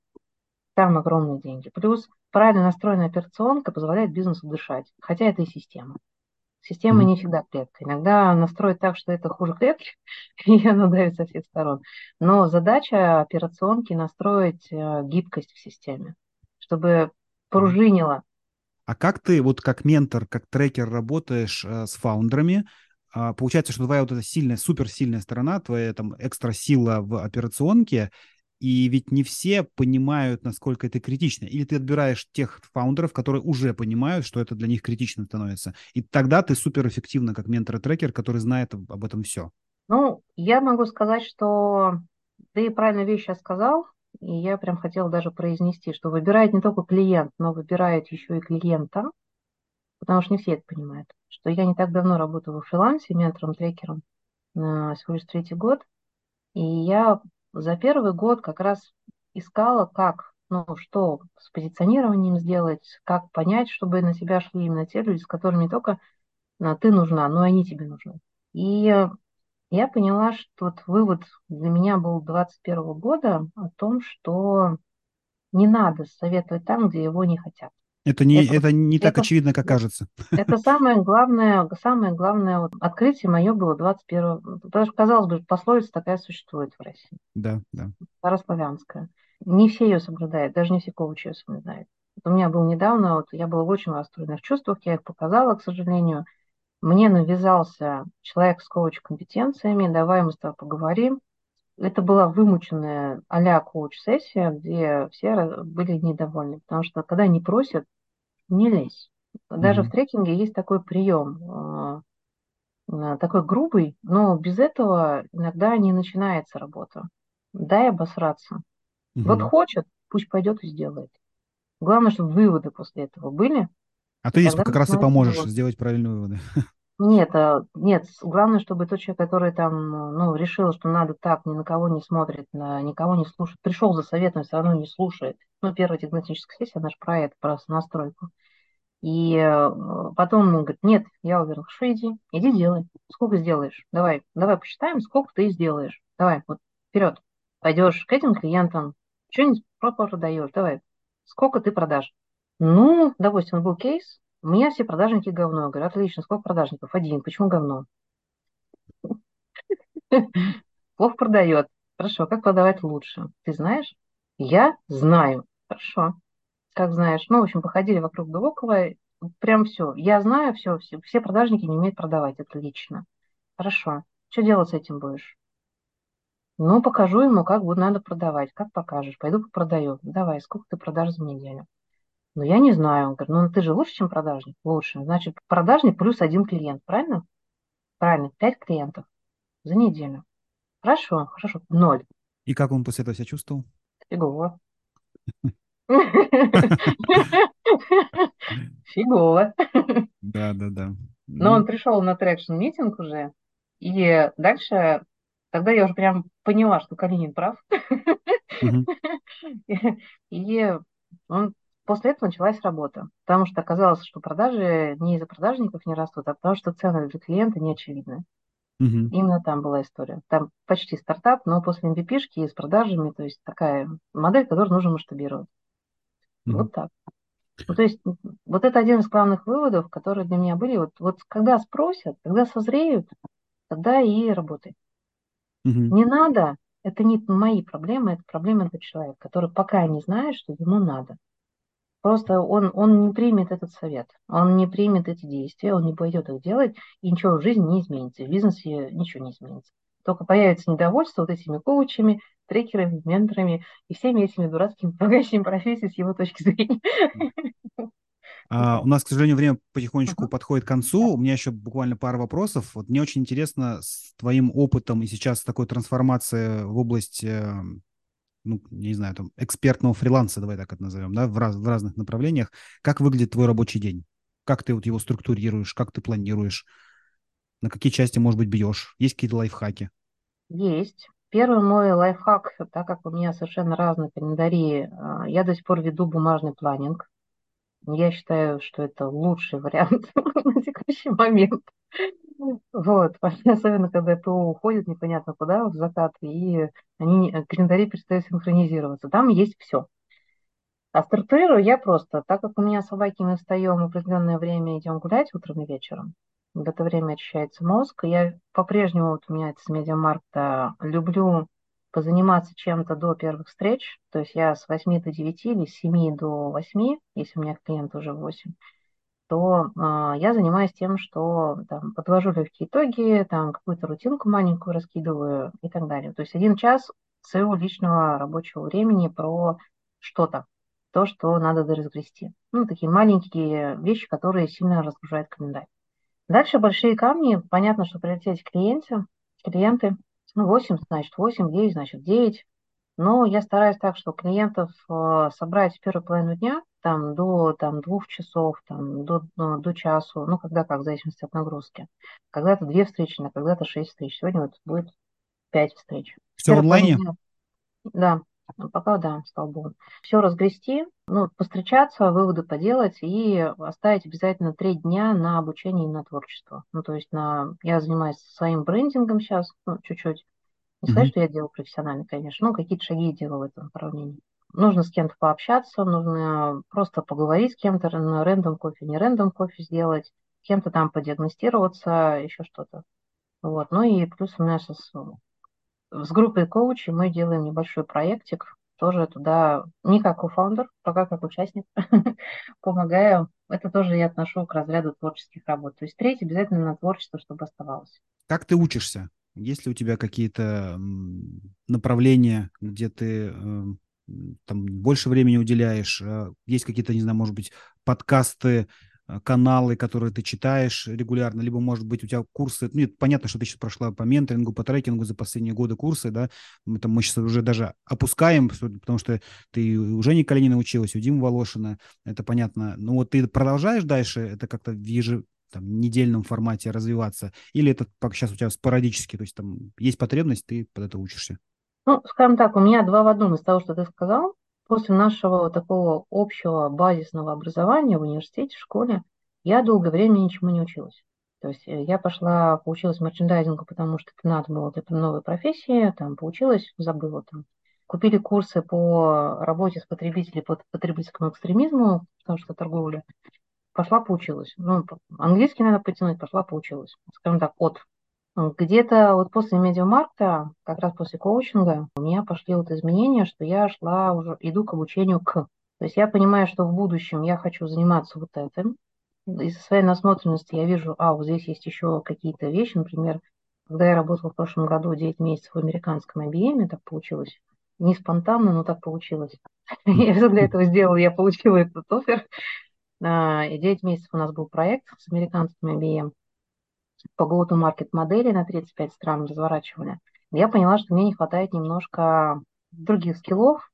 Там огромные деньги. Плюс правильно настроенная операционка позволяет бизнесу дышать, хотя это и система. Система mm не всегда клетка. Иногда настроить так, что это хуже клетки, и она давит со всех сторон. Но задача операционки настроить э, гибкость в системе, чтобы пружинило. А как ты, вот как ментор, как трекер работаешь э, с фаундерами? Э, получается, что твоя вот эта сильная, суперсильная сторона, твоя там экстра сила в операционке, и ведь не все понимают, насколько это критично. Или ты отбираешь тех фаундеров, которые уже понимают, что это для них критично становится. И тогда ты суперэффективно, как ментор и трекер, который знает об этом все. Ну, я могу сказать, что ты правильно вещь сейчас сказал. И я прям хотела даже произнести, что выбирает не только клиент, но выбирает еще и клиента, потому что не все это понимают, что я не так давно работаю во фрилансе ментором, трекером, всего лишь третий год, и я за первый год как раз искала, как, ну, что с позиционированием сделать, как понять, чтобы на себя шли именно те люди, с которыми не только а, ты нужна, но и они тебе нужны. И я поняла, что вот вывод для меня был 21 года о том, что не надо советовать там, где его не хотят. Это не, это, это не так это, очевидно, как кажется. Это самое главное, самое главное вот, открытие мое было 21 Даже, казалось бы, пословица такая существует в России. Да, да. Старославянская. Не все ее соблюдают, даже не все коучи ее соблюдают. Вот у меня был недавно, вот я была в очень расстроенных чувствах, я их показала, к сожалению. Мне навязался человек с коуч-компетенциями, давай мы с тобой поговорим. Это была вымученная а-ля коуч-сессия, где все были недовольны, потому что когда они просят, не лезь. Даже mm-hmm. в трекинге есть такой прием, э, такой грубый, но без этого иногда не начинается работа. Дай обосраться. Mm-hmm. Вот хочет, пусть пойдет и сделает. Главное, чтобы выводы после этого были, а ты здесь как раз и поможешь его. сделать правильные выводы. Нет, а, нет, главное, чтобы тот человек, который там, ну, решил, что надо так, ни на кого не смотрит, на, никого не слушает, пришел за советом, все равно не слушает. Ну, первая диагностическая сессия, она же про это, про настройку. И э, потом он говорит, нет, я уверен, хорошо, иди, иди делай. Сколько сделаешь? Давай, давай посчитаем, сколько ты сделаешь. Давай, вот, вперед. Пойдешь к этим клиентам, что-нибудь продаешь, давай. Сколько ты продашь? Ну, допустим, был кейс, у меня все продажники говно. Я говорю, отлично, сколько продажников? Один. Почему говно? Плохо продает. Хорошо, как продавать лучше? Ты знаешь? Я знаю. Хорошо. Как знаешь? Ну, в общем, походили вокруг да около. Прям все. Я знаю все, все. Все продажники не умеют продавать. Отлично. Хорошо. Что делать с этим будешь? Ну, покажу ему, как будет надо продавать. Как покажешь? Пойду продаю. Давай, сколько ты продашь за неделю? Ну, я не знаю. Он говорит, ну, ты же лучше, чем продажник? Лучше. Значит, продажник плюс один клиент, правильно? Правильно, пять клиентов за неделю. Хорошо, хорошо, ноль. И как он после этого себя чувствовал? Фигово. Фигово. Да, да, да. Но он пришел на traction meeting уже, и дальше, тогда я уже прям поняла, что Калинин прав. И он После этого началась работа, потому что оказалось, что продажи не из-за продажников не растут, а потому что цены для клиента не очевидны. Угу. Именно там была история. Там почти стартап, но после MVP -шки с продажами, то есть такая модель, которую нужно масштабировать. Угу. Вот так. Ну, то есть вот это один из главных выводов, которые для меня были. Вот, вот когда спросят, когда созреют, тогда и работай. Угу. Не надо, это не мои проблемы, это проблема этого человека, который пока не знает, что ему надо. Просто он, он не примет этот совет, он не примет эти действия, он не пойдет их делать, и ничего в жизни не изменится, в бизнесе ничего не изменится. Только появится недовольство вот этими коучами, трекерами, менторами и всеми этими дурацкими помогающими профессиями с его точки зрения. А, у нас, к сожалению, время потихонечку uh-huh. подходит к концу. У меня еще буквально пара вопросов. Вот мне очень интересно с твоим опытом и сейчас такой трансформации в область эм, ну, не знаю, там, экспертного фриланса, давай так это назовем, да, в, раз, в разных направлениях. Как выглядит твой рабочий день? Как ты вот его структурируешь, как ты планируешь? На какие части, может быть, бьешь? Есть какие-то лайфхаки? Есть. Первый мой лайфхак, так как у меня совершенно разные календари, а, я до сих пор веду бумажный планинг. Я считаю, что это лучший вариант на текущий момент. Вот, особенно когда ПО уходит непонятно куда, в закат, и они, э, календари перестают синхронизироваться. Там есть все. А структурирую я просто, так как у меня собаки, мы встаем в определенное время, идем гулять утром и вечером. В это время очищается мозг. Я по-прежнему, вот у меня это с медиамаркта, люблю позаниматься чем-то до первых встреч. То есть я с 8 до 9 или с 7 до 8, если у меня клиент уже 8 то э, я занимаюсь тем, что там, подвожу легкие итоги, там какую-то рутинку маленькую раскидываю и так далее. То есть один час своего личного рабочего времени про что-то, то, что надо доразгрести. Ну, такие маленькие вещи, которые сильно разгружают календарь. Дальше большие камни. Понятно, что прилететь клиенты, клиенты, ну, 8, значит 8, 9, значит 9. Но я стараюсь так, что клиентов э, собрать в первую половину дня, там, до там, двух часов, там, до, ну, до часу, ну, когда как, в зависимости от нагрузки. Когда-то две встречи, а когда-то шесть встреч. Сегодня вот будет пять встреч. Все в онлайне? Да, пока да, слава богу. Все разгрести, ну, постречаться, выводы поделать и оставить обязательно три дня на обучение и на творчество. Ну, то есть на... я занимаюсь своим брендингом сейчас, ну, чуть-чуть. Не сказать, mm-hmm. что я делаю профессионально, конечно, но какие-то шаги делаю в этом направлении. Нужно с кем-то пообщаться, нужно просто поговорить с кем-то рендом кофе, не рендом кофе сделать, кем-то там подиагностироваться, еще что-то. Вот. Ну и плюс у меня сейчас с группой коучей мы делаем небольшой проектик, тоже туда не как кофаундер, пока как участник, помогаю. Это тоже я отношу к разряду творческих работ. То есть третий обязательно на творчество, чтобы оставалось. Как ты учишься? Есть ли у тебя какие-то направления, где ты эм, там больше времени уделяешь? Э, есть какие-то, не знаю, может быть, подкасты, Э, каналы, которые ты читаешь регулярно, либо, может быть, у тебя курсы, ну, понятно, что ты сейчас прошла по менторингу, по трекингу за последние годы курсы, да, мы, там, мы сейчас уже даже опускаем, потому что ты уже не Калинина училась, у Димы Волошина, это понятно, но вот ты продолжаешь дальше это как-то в еже, там, недельном формате развиваться, или это пока сейчас у тебя спорадически, то есть там есть потребность, ты под это учишься? Ну, скажем так, у меня два в одном из того, что ты сказал после нашего такого общего базисного образования в университете, в школе, я долгое время ничему не училась. То есть э, я пошла, поучилась мерчендайзингу, потому что это надо было для новой профессии, там поучилась, забыла там. Купили курсы по работе с потребителями, по потребительскому экстремизму, потому что торговля. Пошла поучилась. Ну, английский надо потянуть, пошла поучилась. Скажем так, от где-то вот после медиамаркта, как раз после коучинга, у меня пошли вот изменения, что я шла уже, иду к обучению к. То есть я понимаю, что в будущем я хочу заниматься вот этим. Из-за своей насмотренности я вижу, а, вот здесь есть еще какие-то вещи, например, когда я работала в прошлом году 9 месяцев в американском IBM, так получилось. Не спонтанно, но так получилось. Я все для этого сделала, я получила этот офер. А, и 9 месяцев у нас был проект с американским IBM по go-to-market модели на 35 стран разворачивали, я поняла, что мне не хватает немножко других скиллов,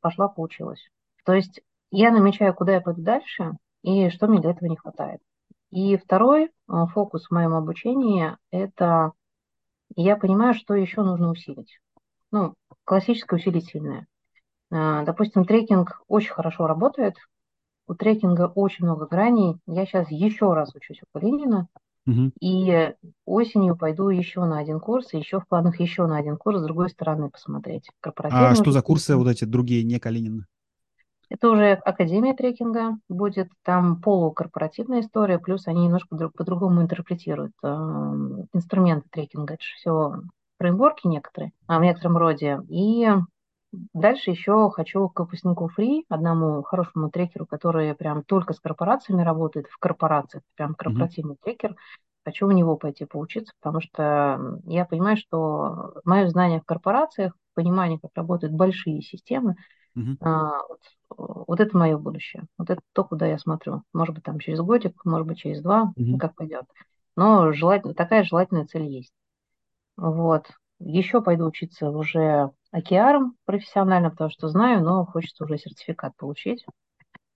пошла, получилась. То есть я намечаю, куда я пойду дальше и что мне для этого не хватает. И второй э, фокус в моем обучении – это я понимаю, что еще нужно усилить. Ну, классическое усилительное. Э, допустим, трекинг очень хорошо работает, у трекинга очень много граней. Я сейчас еще раз учусь у Калинина, Угу. И осенью пойду еще на один курс, и еще в планах еще на один курс с другой стороны посмотреть. А что за курсы вот эти другие, не Калинина? Это уже Академия трекинга будет, там полукорпоративная история, плюс они немножко по-другому интерпретируют э, инструменты трекинга. Это же все фреймворки некоторые, а в некотором роде. И Дальше еще хочу к выпускнику Free, одному хорошему трекеру, который прям только с корпорациями работает, в корпорациях, прям корпоративный mm-hmm. трекер. Хочу у него пойти поучиться, потому что я понимаю, что мое знание в корпорациях, понимание, как работают большие системы, mm-hmm. а, вот, вот это мое будущее. Вот это то, куда я смотрю. Может быть, там через годик, может быть, через два, mm-hmm. как пойдет. Но желательно, такая желательная цель есть. Вот. Еще пойду учиться уже океаром профессионально, потому что знаю, но хочется уже сертификат получить.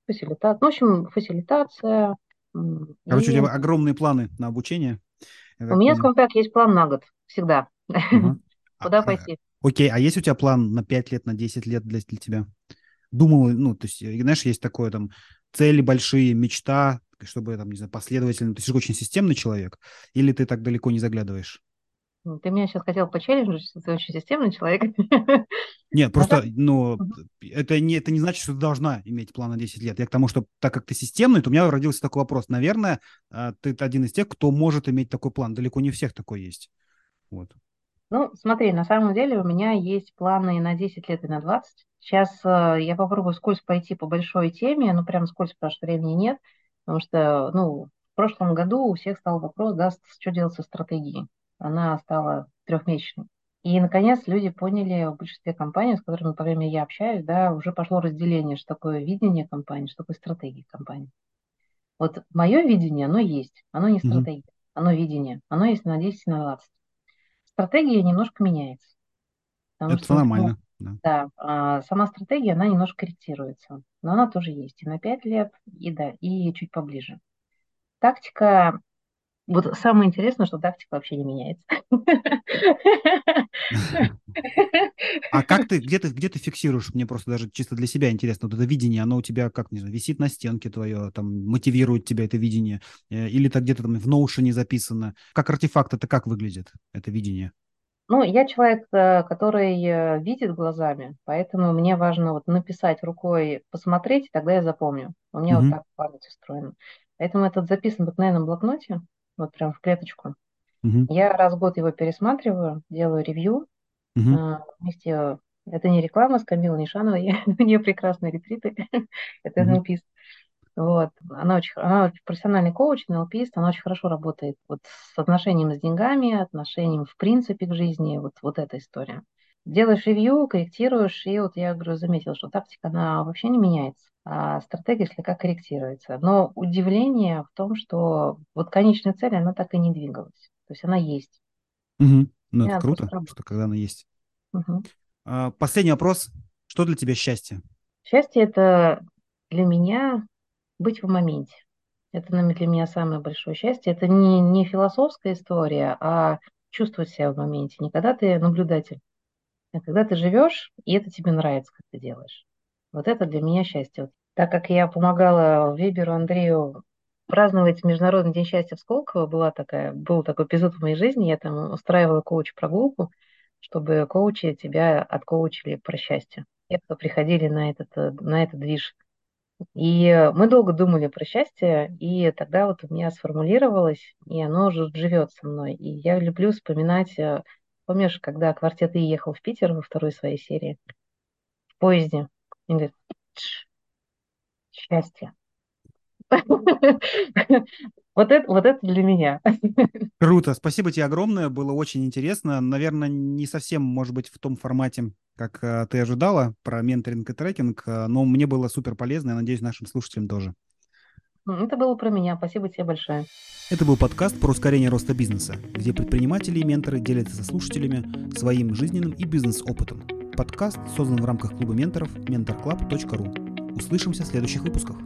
Фасилитация. Ну, в общем, фасилитация. Короче, и... у тебя огромные планы на обучение. У меня, скажем так, есть план на год. Всегда. Куда а, пойти? Окей, а есть у тебя план на 5 лет, на 10 лет для, для тебя? Думал, ну, то есть, знаешь, есть такое там цели большие, мечта, чтобы там, не знаю, последовательно. Ты же очень системный человек, или ты так далеко не заглядываешь? Ты меня сейчас хотел почелленджить, что ты очень системный человек. Нет, просто, ну, это не, это не значит, что ты должна иметь план на 10 лет. Я к тому, что так как ты системный, то у меня родился такой вопрос. Наверное, а, ты один из тех, кто может иметь такой план. Далеко не у всех такой есть. Вот. Ну, смотри, на самом деле у меня есть планы на 10 лет и на 20. Сейчас э, я попробую скользь пойти по большой теме, ну, прям скользь, потому что времени нет. Потому что, ну, в прошлом году у всех стал вопрос, да, что делать со стратегией она стала трехмесячной. И, наконец, люди поняли в большинстве компаний, с которыми по времени я общаюсь, да, уже пошло разделение, что такое видение компании, что такое стратегия компании. Вот мое видение, оно есть, оно не стратегия, mm-hmm. оно видение, оно есть на 10, на 20. Стратегия немножко меняется. Это что, нормально. Да. Да, а сама стратегия, она немножко корректируется, но она тоже есть и на 5 лет, и да, и чуть поближе. Тактика, вот самое интересное, что тактика вообще не меняется. А как ты, где ты, где ты фиксируешь? Мне просто даже чисто для себя интересно, вот это видение, оно у тебя как, не знаю, висит на стенке твое, там, мотивирует тебя это видение, э, или это где-то там в Notion записано? Как артефакт это как выглядит, это видение? Ну, я человек, э, который э, видит глазами, поэтому мне важно вот написать рукой, посмотреть, тогда я запомню. У меня вот Мгм. так память устроена. Поэтому этот записан в обыкновенном блокноте, вот прям в клеточку. Мгм. Я раз в год его пересматриваю, делаю ревью. Мгм. а, Вместе, это не реклама с Камилой Нишановой, у нее прекрасные ретриты, это. НЛПист. Вот. Она очень, она профессиональный коуч, НЛПист, она очень хорошо работает вот с отношением с деньгами, отношением в принципе к жизни, вот, вот эта история. Делаешь ревью, корректируешь, и вот я говорю, заметила, что тактика, она вообще не меняется, а стратегия слегка корректируется. Но удивление в том, что вот конечная цель, она так и не двигалась. То есть она есть. Мгм. Ну, это круто, что когда она есть. Мгм. А, Последний вопрос. Что для тебя счастье? Счастье– это для меня быть в моменте. Это для меня самое большое счастье. Это не, не философская история, а чувствовать себя в моменте. Не когда ты наблюдатель, а когда ты живешь, и это тебе нравится, как ты делаешь. Вот это для меня счастье. Так как я помогала Веберу Андрею праздновать Международный день счастья в Сколково, была такая, был такой эпизод в моей жизни, я там устраивала коуч-прогулку, чтобы коучи тебя откоучили про счастье. Те, кто приходили на этот, э, на этот движ. И мы долго думали про счастье, и тогда вот у меня сформулировалось, и оно уже живет со мной. И я люблю вспоминать, э, помнишь, когда квартет И ехал в Питер во второй своей серии, в поезде, и говорит, «Тш, счастье. Вот это, вот это для меня. Круто, спасибо тебе огромное, было очень интересно. Наверное, не совсем, может быть, в том формате, как э, ты ожидала про менторинг и трекинг, э, но мне было супер полезно, я надеюсь, нашим слушателям тоже. Это было про меня. Спасибо тебе большое. Это был подкаст про ускорение роста бизнеса, где предприниматели и менторы делятся со слушателями своим жизненным и бизнес-опытом. Подкаст создан в рамках клуба менторов mentorclub.ru. Услышимся в следующих выпусках.